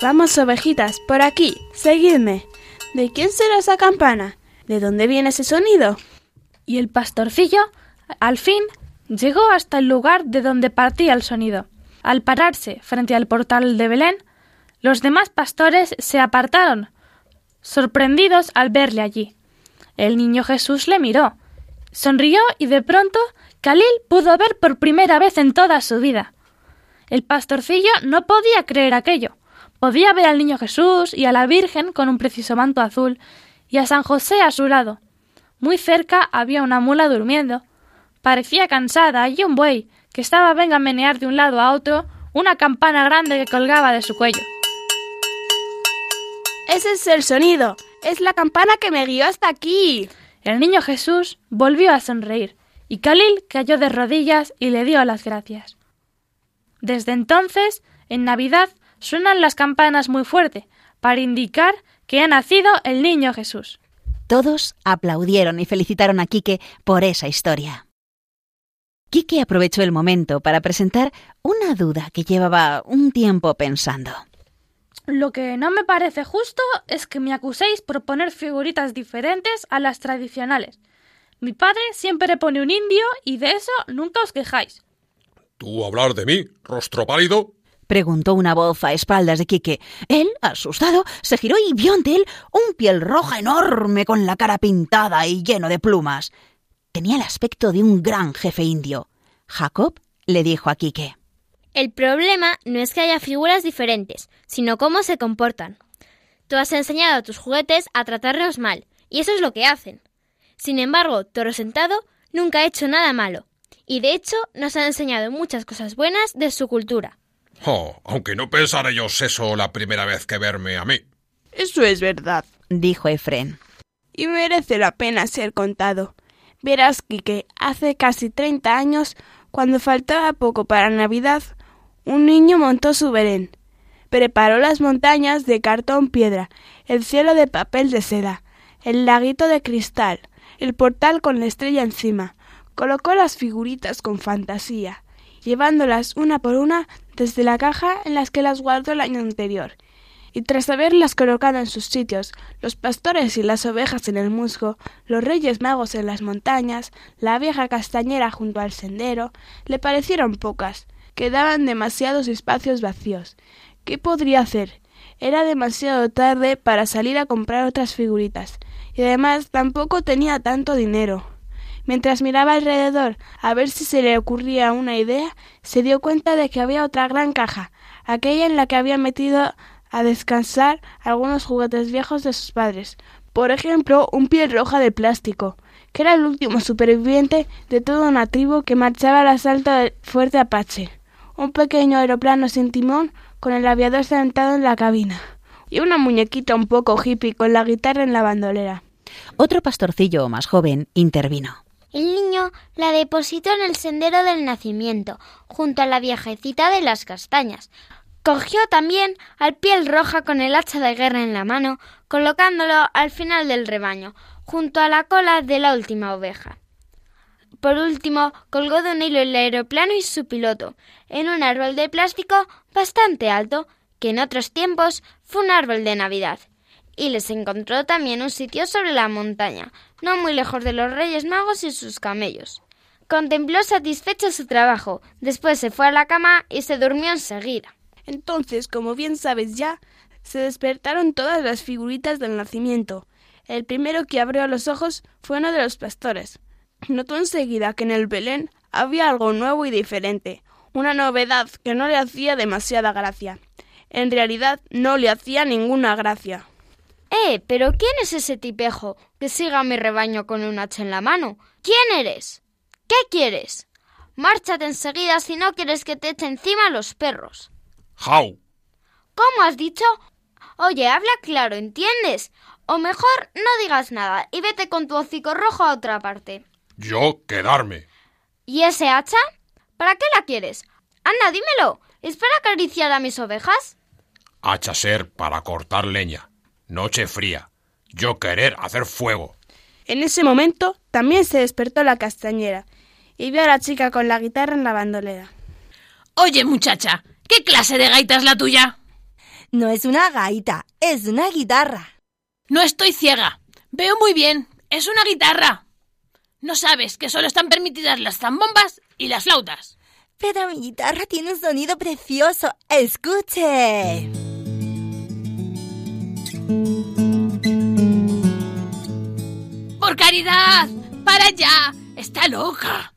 [SPEAKER 6] Vamos, ovejitas, por aquí, seguidme. ¿De quién será esa campana? ¿De dónde viene ese sonido?
[SPEAKER 2] Y el pastorcillo, al fin, llegó hasta el lugar de donde partía el sonido. Al pararse frente al portal de Belén, los demás pastores se apartaron, sorprendidos al verle allí. El niño Jesús le miró, sonrió y de pronto Khalil pudo ver por primera vez en toda su vida. El pastorcillo no podía creer aquello. Podía ver al niño Jesús y a la Virgen con un preciso manto azul y a San José a su lado. Muy cerca había una mula durmiendo. Parecía cansada y un buey que estaba venga a menear de un lado a otro una campana grande que colgaba de su cuello.
[SPEAKER 6] Ese es el sonido. Es la campana que me guió hasta aquí.
[SPEAKER 2] El niño Jesús volvió a sonreír y Khalil cayó de rodillas y le dio las gracias. Desde entonces, en Navidad, suenan las campanas muy fuerte para indicar que ha nacido el niño Jesús.
[SPEAKER 1] Todos aplaudieron y felicitaron a Quique por esa historia. Quique aprovechó el momento para presentar una duda que llevaba un tiempo pensando.
[SPEAKER 2] Lo que no me parece justo es que me acuséis por poner figuritas diferentes a las tradicionales. Mi padre siempre pone un indio y de eso nunca os quejáis.
[SPEAKER 16] ¿Tú hablar de mí, rostro pálido?
[SPEAKER 1] preguntó una voz a espaldas de Quique. Él, asustado, se giró y vio ante él un piel roja enorme con la cara pintada y lleno de plumas. Tenía el aspecto de un gran jefe indio. Jacob le dijo a Quique.
[SPEAKER 7] El problema no es que haya figuras diferentes, sino cómo se comportan. Tú has enseñado a tus juguetes a tratarlos mal, y eso es lo que hacen. Sin embargo, Toro Sentado nunca ha hecho nada malo, y de hecho nos ha enseñado muchas cosas buenas de su cultura.
[SPEAKER 16] Oh, aunque no pensar ellos eso la primera vez que verme a mí.
[SPEAKER 6] Eso es verdad,
[SPEAKER 1] dijo Efren.
[SPEAKER 6] Y merece la pena ser contado. Verás, Quique, hace casi treinta años, cuando faltaba poco para Navidad, un niño montó su Belén. Preparó las montañas de cartón piedra, el cielo de papel de seda, el laguito de cristal, el portal con la estrella encima. Colocó las figuritas con fantasía, llevándolas una por una desde la caja en las que las guardó el año anterior. Y tras haberlas colocado en sus sitios, los pastores y las ovejas en el musgo, los reyes magos en las montañas, la vieja castañera junto al sendero, le parecieron pocas, quedaban demasiados espacios vacíos. ¿Qué podría hacer? Era demasiado tarde para salir a comprar otras figuritas, y además tampoco tenía tanto dinero. Mientras miraba alrededor a ver si se le ocurría una idea, se dio cuenta de que había otra gran caja, aquella en la que había metido a descansar algunos juguetes viejos de sus padres. Por ejemplo, un piel roja de plástico, que era el último superviviente de toda una tribu que marchaba al asalto del fuerte Apache. Un pequeño aeroplano sin timón con el aviador sentado en la cabina. Y una muñequita un poco hippie con la guitarra en la bandolera.
[SPEAKER 1] Otro pastorcillo más joven intervino.
[SPEAKER 11] El niño la depositó en el sendero del nacimiento, junto a la viejecita de las castañas. Cogió también al piel roja con el hacha de guerra en la mano, colocándolo al final del rebaño, junto a la cola de la última oveja. Por último, colgó de un hilo el aeroplano y su piloto, en un árbol de plástico bastante alto, que en otros tiempos fue un árbol de Navidad. Y les encontró también un sitio sobre la montaña, no muy lejos de los Reyes Magos y sus camellos. Contempló satisfecho su trabajo, después se fue a la cama y se durmió enseguida.
[SPEAKER 6] Entonces, como bien sabes ya, se despertaron todas las figuritas del nacimiento. El primero que abrió los ojos fue uno de los pastores. Notó enseguida que en el Belén había algo nuevo y diferente, una novedad que no le hacía demasiada gracia. En realidad no le hacía ninguna gracia.
[SPEAKER 5] Eh, pero ¿quién es ese tipejo que siga a mi rebaño con un hacha en la mano? ¿Quién eres? ¿Qué quieres? Márchate enseguida si no quieres que te eche encima los perros.
[SPEAKER 16] How.
[SPEAKER 5] ¿Cómo has dicho? Oye, habla claro, ¿entiendes? O mejor, no digas nada y vete con tu hocico rojo a otra parte.
[SPEAKER 16] Yo quedarme.
[SPEAKER 5] ¿Y ese hacha? ¿Para qué la quieres? Anda, dímelo. ¿Es para acariciar a mis ovejas?
[SPEAKER 16] Hacha ser para cortar leña. Noche fría. Yo querer hacer fuego.
[SPEAKER 6] En ese momento también se despertó la castañera y vio a la chica con la guitarra en la bandolera.
[SPEAKER 18] Oye, muchacha, ¿qué clase de gaita es la tuya?
[SPEAKER 8] No es una gaita, es una guitarra.
[SPEAKER 18] No estoy ciega. Veo muy bien. Es una guitarra. No sabes que solo están permitidas las zambombas y las flautas.
[SPEAKER 8] Pero mi guitarra tiene un sonido precioso. Escuche.
[SPEAKER 18] ¡Por caridad! ¡Para allá! ¡Está loca!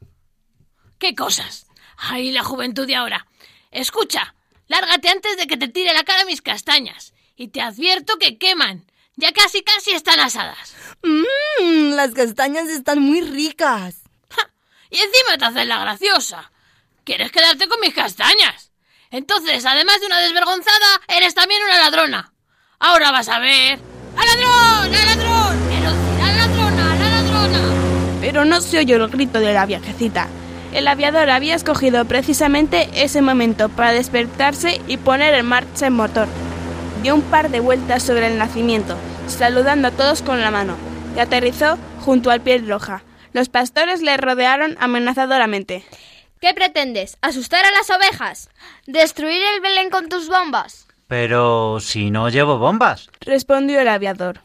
[SPEAKER 18] ¿Qué cosas? ¡Ay, la juventud de ahora! Escucha, lárgate antes de que te tire la cara mis castañas. Y te advierto que queman. Ya casi casi están asadas.
[SPEAKER 8] Mmm, las castañas están muy ricas.
[SPEAKER 18] Y encima te haces la graciosa. ¿Quieres quedarte con mis castañas? Entonces, además de una desvergonzada, eres también una ladrona. Ahora vas a ver. ¡Al ladrón! ¡Al ladrón! ¡Quiero decir, al ladrona! ¡A la ladrona!
[SPEAKER 6] Pero no se oyó el grito de la viejecita. El aviador había escogido precisamente ese momento para despertarse y poner en marcha el motor. Dio un par de vueltas sobre el nacimiento, saludando a todos con la mano, y aterrizó junto al piel roja. Los pastores le rodearon amenazadoramente.
[SPEAKER 5] ¿Qué pretendes? ¿Asustar a las ovejas? ¿Destruir el Belén con tus bombas?
[SPEAKER 13] Pero si no llevo bombas.
[SPEAKER 6] Respondió el aviador.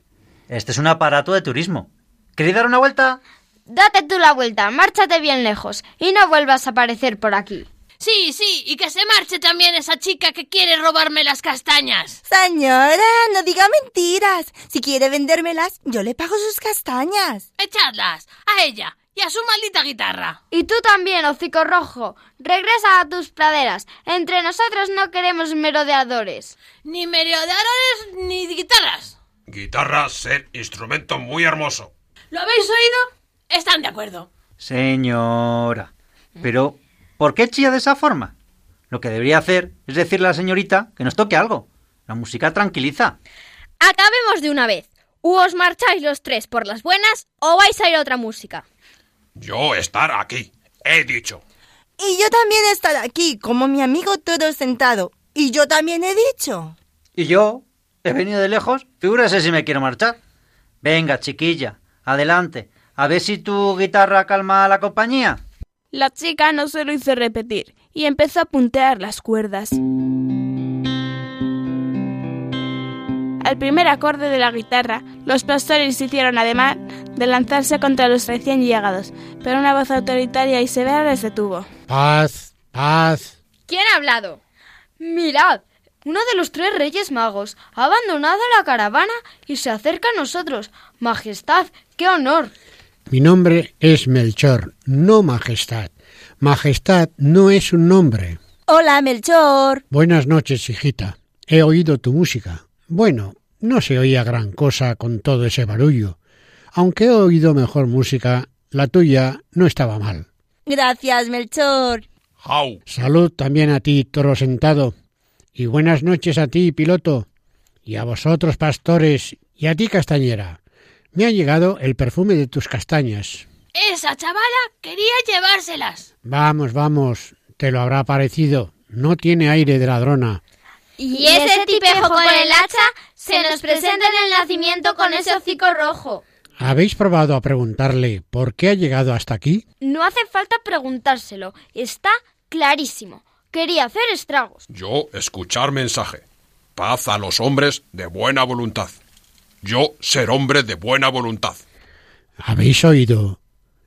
[SPEAKER 13] Este es un aparato de turismo. ¿Queréis dar una vuelta?
[SPEAKER 5] Date tú la vuelta, márchate bien lejos y no vuelvas a aparecer por aquí.
[SPEAKER 18] Sí, sí, y que se marche también esa chica que quiere robarme las castañas.
[SPEAKER 8] Señora, no diga mentiras. Si quiere vendérmelas, yo le pago sus castañas.
[SPEAKER 18] Echadlas a ella y a su maldita guitarra.
[SPEAKER 5] Y tú también, hocico rojo. Regresa a tus praderas. Entre nosotros no queremos merodeadores.
[SPEAKER 18] Ni merodeadores ni guitarras.
[SPEAKER 16] Guitarra ser instrumento muy hermoso.
[SPEAKER 18] ¿Lo habéis oído? Están de acuerdo.
[SPEAKER 13] Señora. Pero, ¿por qué chilla de esa forma? Lo que debería hacer es decirle a la señorita que nos toque algo. La música tranquiliza.
[SPEAKER 5] Acabemos de una vez. U os marcháis los tres por las buenas o vais a ir a otra música.
[SPEAKER 16] Yo estar aquí, he dicho.
[SPEAKER 8] Y yo también estar aquí, como mi amigo todo sentado. Y yo también he dicho.
[SPEAKER 13] ¿Y yo? He venido de lejos. Figúrese si me quiero marchar. Venga, chiquilla, adelante. A ver si tu guitarra calma a la compañía.
[SPEAKER 6] La chica no se lo hizo repetir y empezó a puntear las cuerdas. Al primer acorde de la guitarra, los pastores hicieron además de lanzarse contra los recién llegados, pero una voz autoritaria y severa les detuvo.
[SPEAKER 19] Paz, paz.
[SPEAKER 5] ¿Quién ha hablado? Mirad, uno de los tres reyes magos ha abandonado la caravana y se acerca a nosotros. Majestad, qué honor.
[SPEAKER 19] Mi nombre es Melchor, no Majestad. Majestad no es un nombre.
[SPEAKER 8] Hola, Melchor.
[SPEAKER 19] Buenas noches, hijita. He oído tu música. Bueno, no se oía gran cosa con todo ese barullo. Aunque he oído mejor música, la tuya no estaba mal.
[SPEAKER 8] Gracias, Melchor.
[SPEAKER 16] Jau.
[SPEAKER 19] Salud también a ti, toro sentado. Y buenas noches a ti, piloto. Y a vosotros, pastores. Y a ti, castañera. Me ha llegado el perfume de tus castañas.
[SPEAKER 18] Esa chavala quería llevárselas.
[SPEAKER 19] Vamos, vamos. Te lo habrá parecido. No tiene aire de ladrona.
[SPEAKER 5] Y ese tipejo con el hacha se nos presenta en el nacimiento con ese hocico rojo.
[SPEAKER 19] ¿Habéis probado a preguntarle por qué ha llegado hasta aquí?
[SPEAKER 5] No hace falta preguntárselo. Está clarísimo. Quería hacer estragos.
[SPEAKER 16] Yo escuchar mensaje. Paz a los hombres de buena voluntad. Yo ser hombre de buena voluntad.
[SPEAKER 19] ¿Habéis oído?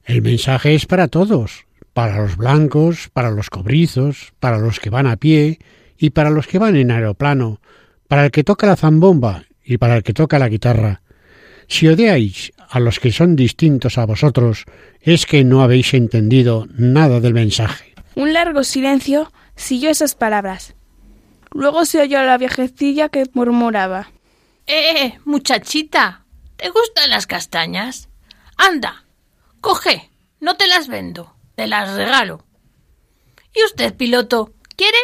[SPEAKER 19] El mensaje es para todos. Para los blancos, para los cobrizos, para los que van a pie y para los que van en aeroplano, para el que toca la zambomba y para el que toca la guitarra. Si odiáis a los que son distintos a vosotros, es que no habéis entendido nada del mensaje.
[SPEAKER 6] Un largo silencio siguió esas palabras. Luego se oyó a la viejecilla que murmuraba.
[SPEAKER 18] Eh, muchachita, ¿te gustan las castañas? Anda, coge, no te las vendo, te las regalo. ¿Y usted, piloto, quiere?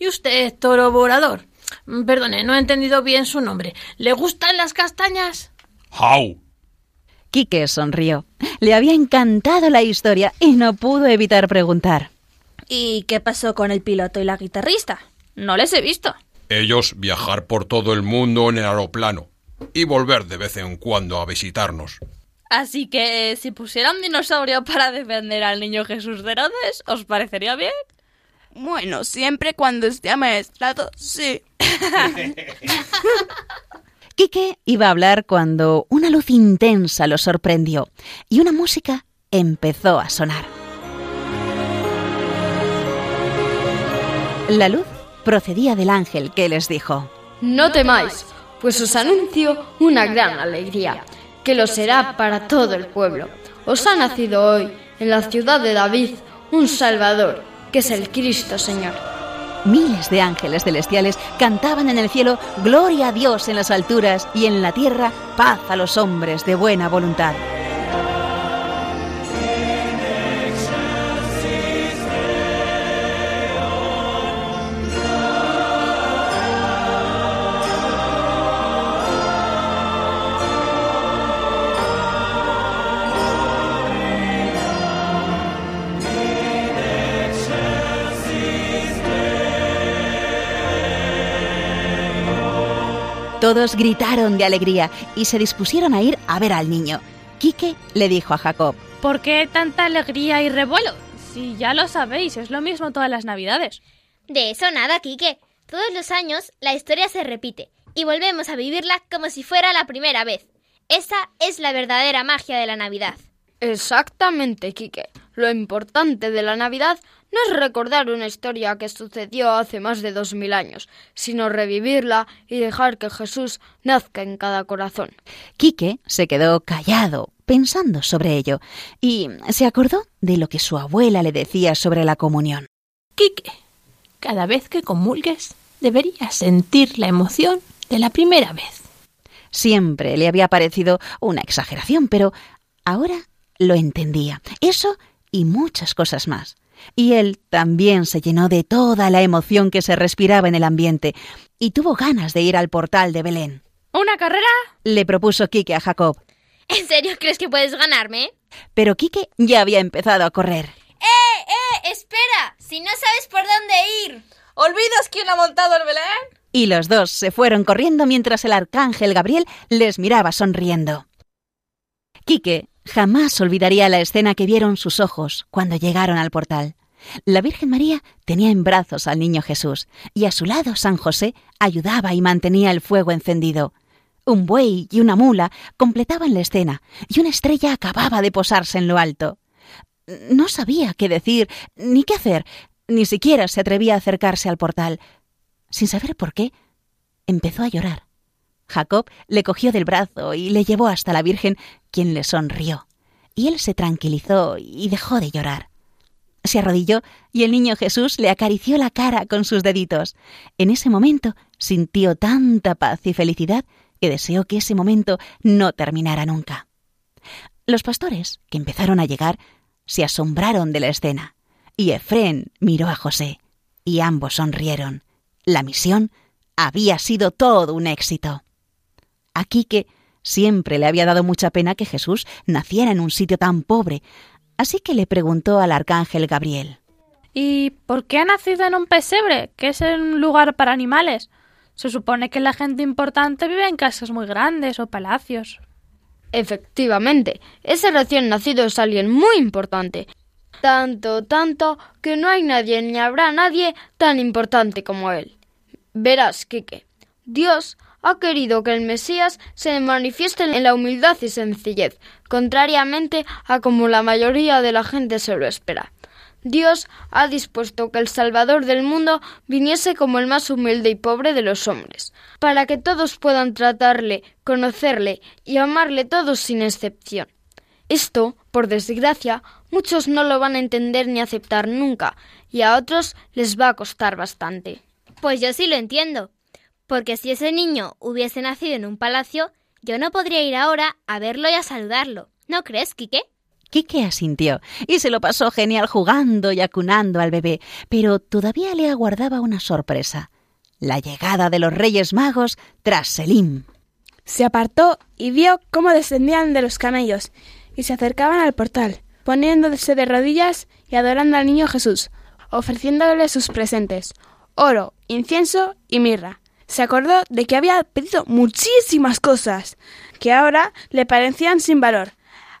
[SPEAKER 18] ¿Y usted, toro volador? Mm, Perdone, no he entendido bien su nombre. ¿Le gustan las castañas?
[SPEAKER 16] ¡Jau!
[SPEAKER 1] Quique sonrió. Le había encantado la historia y no pudo evitar preguntar.
[SPEAKER 6] ¿Y qué pasó con el piloto y la guitarrista? No les he visto.
[SPEAKER 16] Ellos viajar por todo el mundo en el aeroplano y volver de vez en cuando a visitarnos.
[SPEAKER 2] Así que eh, si pusiera un dinosaurio para defender al niño Jesús de Herodes, ¿os parecería bien?
[SPEAKER 6] Bueno, siempre cuando esté amaestrado, sí. <laughs>
[SPEAKER 1] Quique iba a hablar cuando una luz intensa lo sorprendió y una música empezó a sonar. La luz procedía del ángel que les dijo,
[SPEAKER 5] No temáis, pues os anuncio una gran alegría, que lo será para todo el pueblo. Os ha nacido hoy, en la ciudad de David, un Salvador, que es el Cristo Señor.
[SPEAKER 1] Miles de ángeles celestiales cantaban en el cielo Gloria a Dios en las alturas y en la tierra paz a los hombres de buena voluntad. Todos gritaron de alegría y se dispusieron a ir a ver al niño. Quique le dijo a Jacob,
[SPEAKER 2] ¿Por qué tanta alegría y revuelo? Si ya lo sabéis, es lo mismo todas las navidades.
[SPEAKER 7] De eso nada, Quique. Todos los años la historia se repite y volvemos a vivirla como si fuera la primera vez. Esa es la verdadera magia de la Navidad.
[SPEAKER 5] Exactamente, Quique. Lo importante de la Navidad no es recordar una historia que sucedió hace más de dos mil años, sino revivirla y dejar que Jesús nazca en cada corazón.
[SPEAKER 1] Quique se quedó callado, pensando sobre ello, y se acordó de lo que su abuela le decía sobre la comunión.
[SPEAKER 17] Quique, cada vez que comulgues, deberías sentir la emoción de la primera vez.
[SPEAKER 1] Siempre le había parecido una exageración, pero ahora lo entendía. Eso y muchas cosas más. Y él también se llenó de toda la emoción que se respiraba en el ambiente y tuvo ganas de ir al portal de Belén.
[SPEAKER 2] ¿Una carrera?
[SPEAKER 1] Le propuso Quique a Jacob,
[SPEAKER 7] ¿En serio crees que puedes ganarme?
[SPEAKER 1] pero Quique ya había empezado a correr.
[SPEAKER 7] ¡Eh, eh! ¡Espera! Si no sabes por dónde ir.
[SPEAKER 2] ¿Olvidas quién ha montado el Belén?
[SPEAKER 1] Y los dos se fueron corriendo mientras el arcángel Gabriel les miraba sonriendo. Quique jamás olvidaría la escena que vieron sus ojos cuando llegaron al portal. La Virgen María tenía en brazos al niño Jesús y a su lado San José ayudaba y mantenía el fuego encendido. Un buey y una mula completaban la escena y una estrella acababa de posarse en lo alto. No sabía qué decir ni qué hacer, ni siquiera se atrevía a acercarse al portal. Sin saber por qué, empezó a llorar. Jacob le cogió del brazo y le llevó hasta la Virgen, quien le sonrió. Y él se tranquilizó y dejó de llorar. Se arrodilló y el niño Jesús le acarició la cara con sus deditos. En ese momento sintió tanta paz y felicidad que deseó que ese momento no terminara nunca. Los pastores, que empezaron a llegar, se asombraron de la escena, y Efrén miró a José, y ambos sonrieron. La misión había sido todo un éxito. A Quique siempre le había dado mucha pena que Jesús naciera en un sitio tan pobre, así que le preguntó al arcángel Gabriel.
[SPEAKER 2] ¿Y por qué ha nacido en un pesebre, que es un lugar para animales? Se supone que la gente importante vive en casas muy grandes o palacios.
[SPEAKER 5] Efectivamente, ese recién nacido es alguien muy importante. Tanto, tanto, que no hay nadie ni habrá nadie tan importante como él. Verás, Quique, Dios ha querido que el Mesías se manifieste en la humildad y sencillez, contrariamente a como la mayoría de la gente se lo espera. Dios ha dispuesto que el Salvador del mundo viniese como el más humilde y pobre de los hombres, para que todos puedan tratarle, conocerle y amarle todos sin excepción. Esto, por desgracia, muchos no lo van a entender ni aceptar nunca, y a otros les va a costar bastante.
[SPEAKER 7] Pues yo sí lo entiendo. Porque si ese niño hubiese nacido en un palacio, yo no podría ir ahora a verlo y a saludarlo. ¿No crees, Quique?
[SPEAKER 1] Quique asintió y se lo pasó genial jugando y acunando al bebé, pero todavía le aguardaba una sorpresa. la llegada de los Reyes Magos tras Selim.
[SPEAKER 6] Se apartó y vio cómo descendían de los camellos y se acercaban al portal, poniéndose de rodillas y adorando al niño Jesús, ofreciéndole sus presentes, oro, incienso y mirra. Se acordó de que había pedido muchísimas cosas, que ahora le parecían sin valor.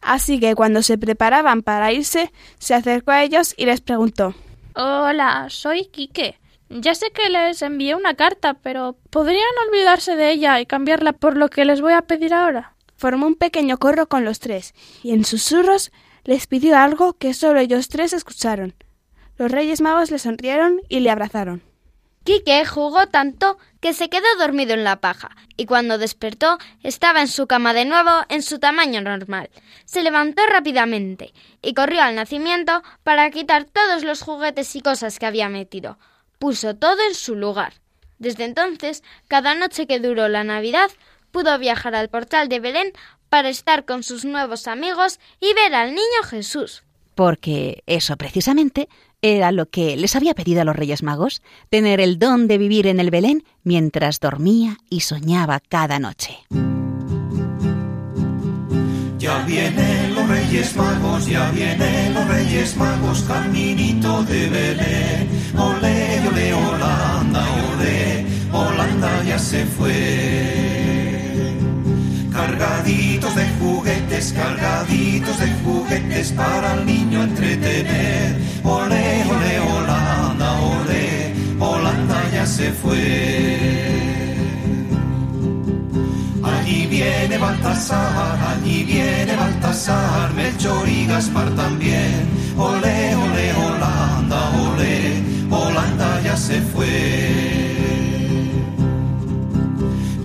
[SPEAKER 6] Así que cuando se preparaban para irse, se acercó a ellos y les preguntó
[SPEAKER 2] Hola, soy Quique. Ya sé que les envié una carta, pero ¿podrían olvidarse de ella y cambiarla por lo que les voy a pedir ahora?
[SPEAKER 6] Formó un pequeño corro con los tres, y en susurros les pidió algo que solo ellos tres escucharon. Los Reyes Magos le sonrieron y le abrazaron.
[SPEAKER 5] Quique jugó tanto que se quedó dormido en la paja, y cuando despertó estaba en su cama de nuevo en su tamaño normal. Se levantó rápidamente y corrió al nacimiento para quitar todos los juguetes y cosas que había metido. Puso todo en su lugar. Desde entonces, cada noche que duró la Navidad, pudo viajar al portal de Belén para estar con sus nuevos amigos y ver al niño Jesús.
[SPEAKER 1] Porque eso precisamente era lo que les había pedido a los Reyes Magos, tener el don de vivir en el Belén mientras dormía y soñaba cada noche.
[SPEAKER 20] Ya vienen los Reyes Magos, ya vienen los Reyes Magos, caminito de Belén. Ole, ole, Holanda, ole, Holanda ya se fue. Cargaditos de juguetes, cargaditos de juguetes para el niño entretener. Ole, ole, Holanda, ole, Holanda ya se fue. Allí viene Baltasar, allí viene Baltasar, Melchor y Gaspar también. Ole, ole, Holanda, ole, Holanda ya se fue.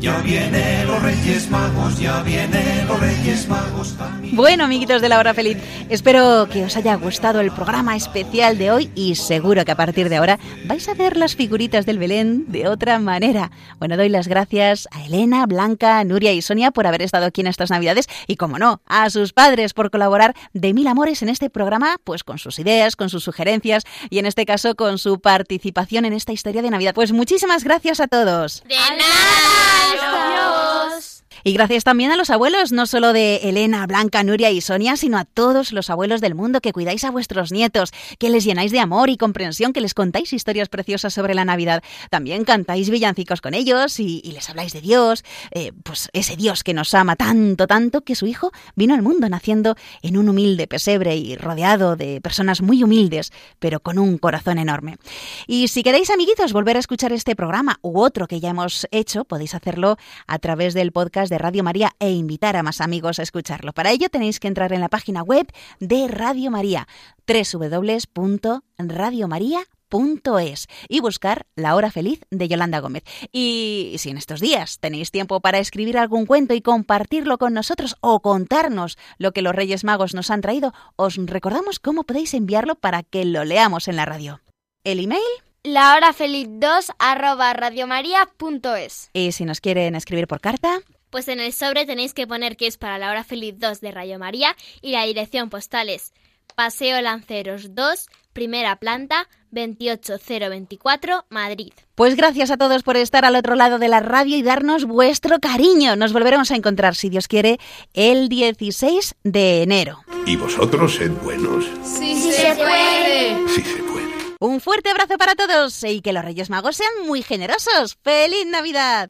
[SPEAKER 20] Ya vienen los Reyes Magos, ya vienen los Reyes Magos.
[SPEAKER 1] Bueno, amiguitos de la hora feliz, espero que os haya gustado el programa especial de hoy y seguro que a partir de ahora vais a ver las figuritas del Belén de otra manera. Bueno, doy las gracias a Elena, Blanca, Nuria y Sonia por haber estado aquí en estas Navidades y, como no, a sus padres por colaborar de mil amores en este programa, pues con sus ideas, con sus sugerencias y en este caso con su participación en esta historia de Navidad. Pues muchísimas gracias a todos.
[SPEAKER 7] De nada. festa!
[SPEAKER 1] Y gracias también a los abuelos, no solo de Elena, Blanca, Nuria y Sonia, sino a todos los abuelos del mundo que cuidáis a vuestros nietos, que les llenáis de amor y comprensión, que les contáis historias preciosas sobre la Navidad. También cantáis villancicos con ellos y, les habláis de Dios, eh, pues ese Dios que nos ama tanto, tanto, que su Hijo vino al mundo naciendo en un humilde pesebre y rodeado de personas muy humildes, pero con un corazón enorme. Y si queréis, amiguitos, volver a escuchar este programa u otro que ya hemos hecho, podéis hacerlo a través del podcast de Radio María e invitar a más amigos a escucharlo. Para ello tenéis que entrar en la página web de Radio María, y buscar La Hora Feliz de Yolanda Gómez. Y si en estos días tenéis tiempo para escribir algún cuento y compartirlo con nosotros o contarnos lo que los Reyes Magos nos han traído, os recordamos cómo podéis enviarlo para que lo leamos en la radio. ¿El email?
[SPEAKER 5] La hora feliz 2 arroba radiomaria.es.
[SPEAKER 1] Y si nos quieren escribir por carta,
[SPEAKER 7] Pues en el sobre tenéis que poner que es para la hora feliz 2 de Rayo María y la dirección postal es Paseo Lanceros 2, primera planta, 28024, Madrid.
[SPEAKER 1] Pues gracias a todos por estar al otro lado de la radio y darnos vuestro cariño. Nos volveremos a encontrar, si Dios quiere, el 16 de enero.
[SPEAKER 4] Y vosotros sed buenos.
[SPEAKER 7] Sí, se puede.
[SPEAKER 4] Sí se puede.
[SPEAKER 1] Un fuerte abrazo para todos y que los Reyes Magos sean muy generosos. ¡Feliz Navidad!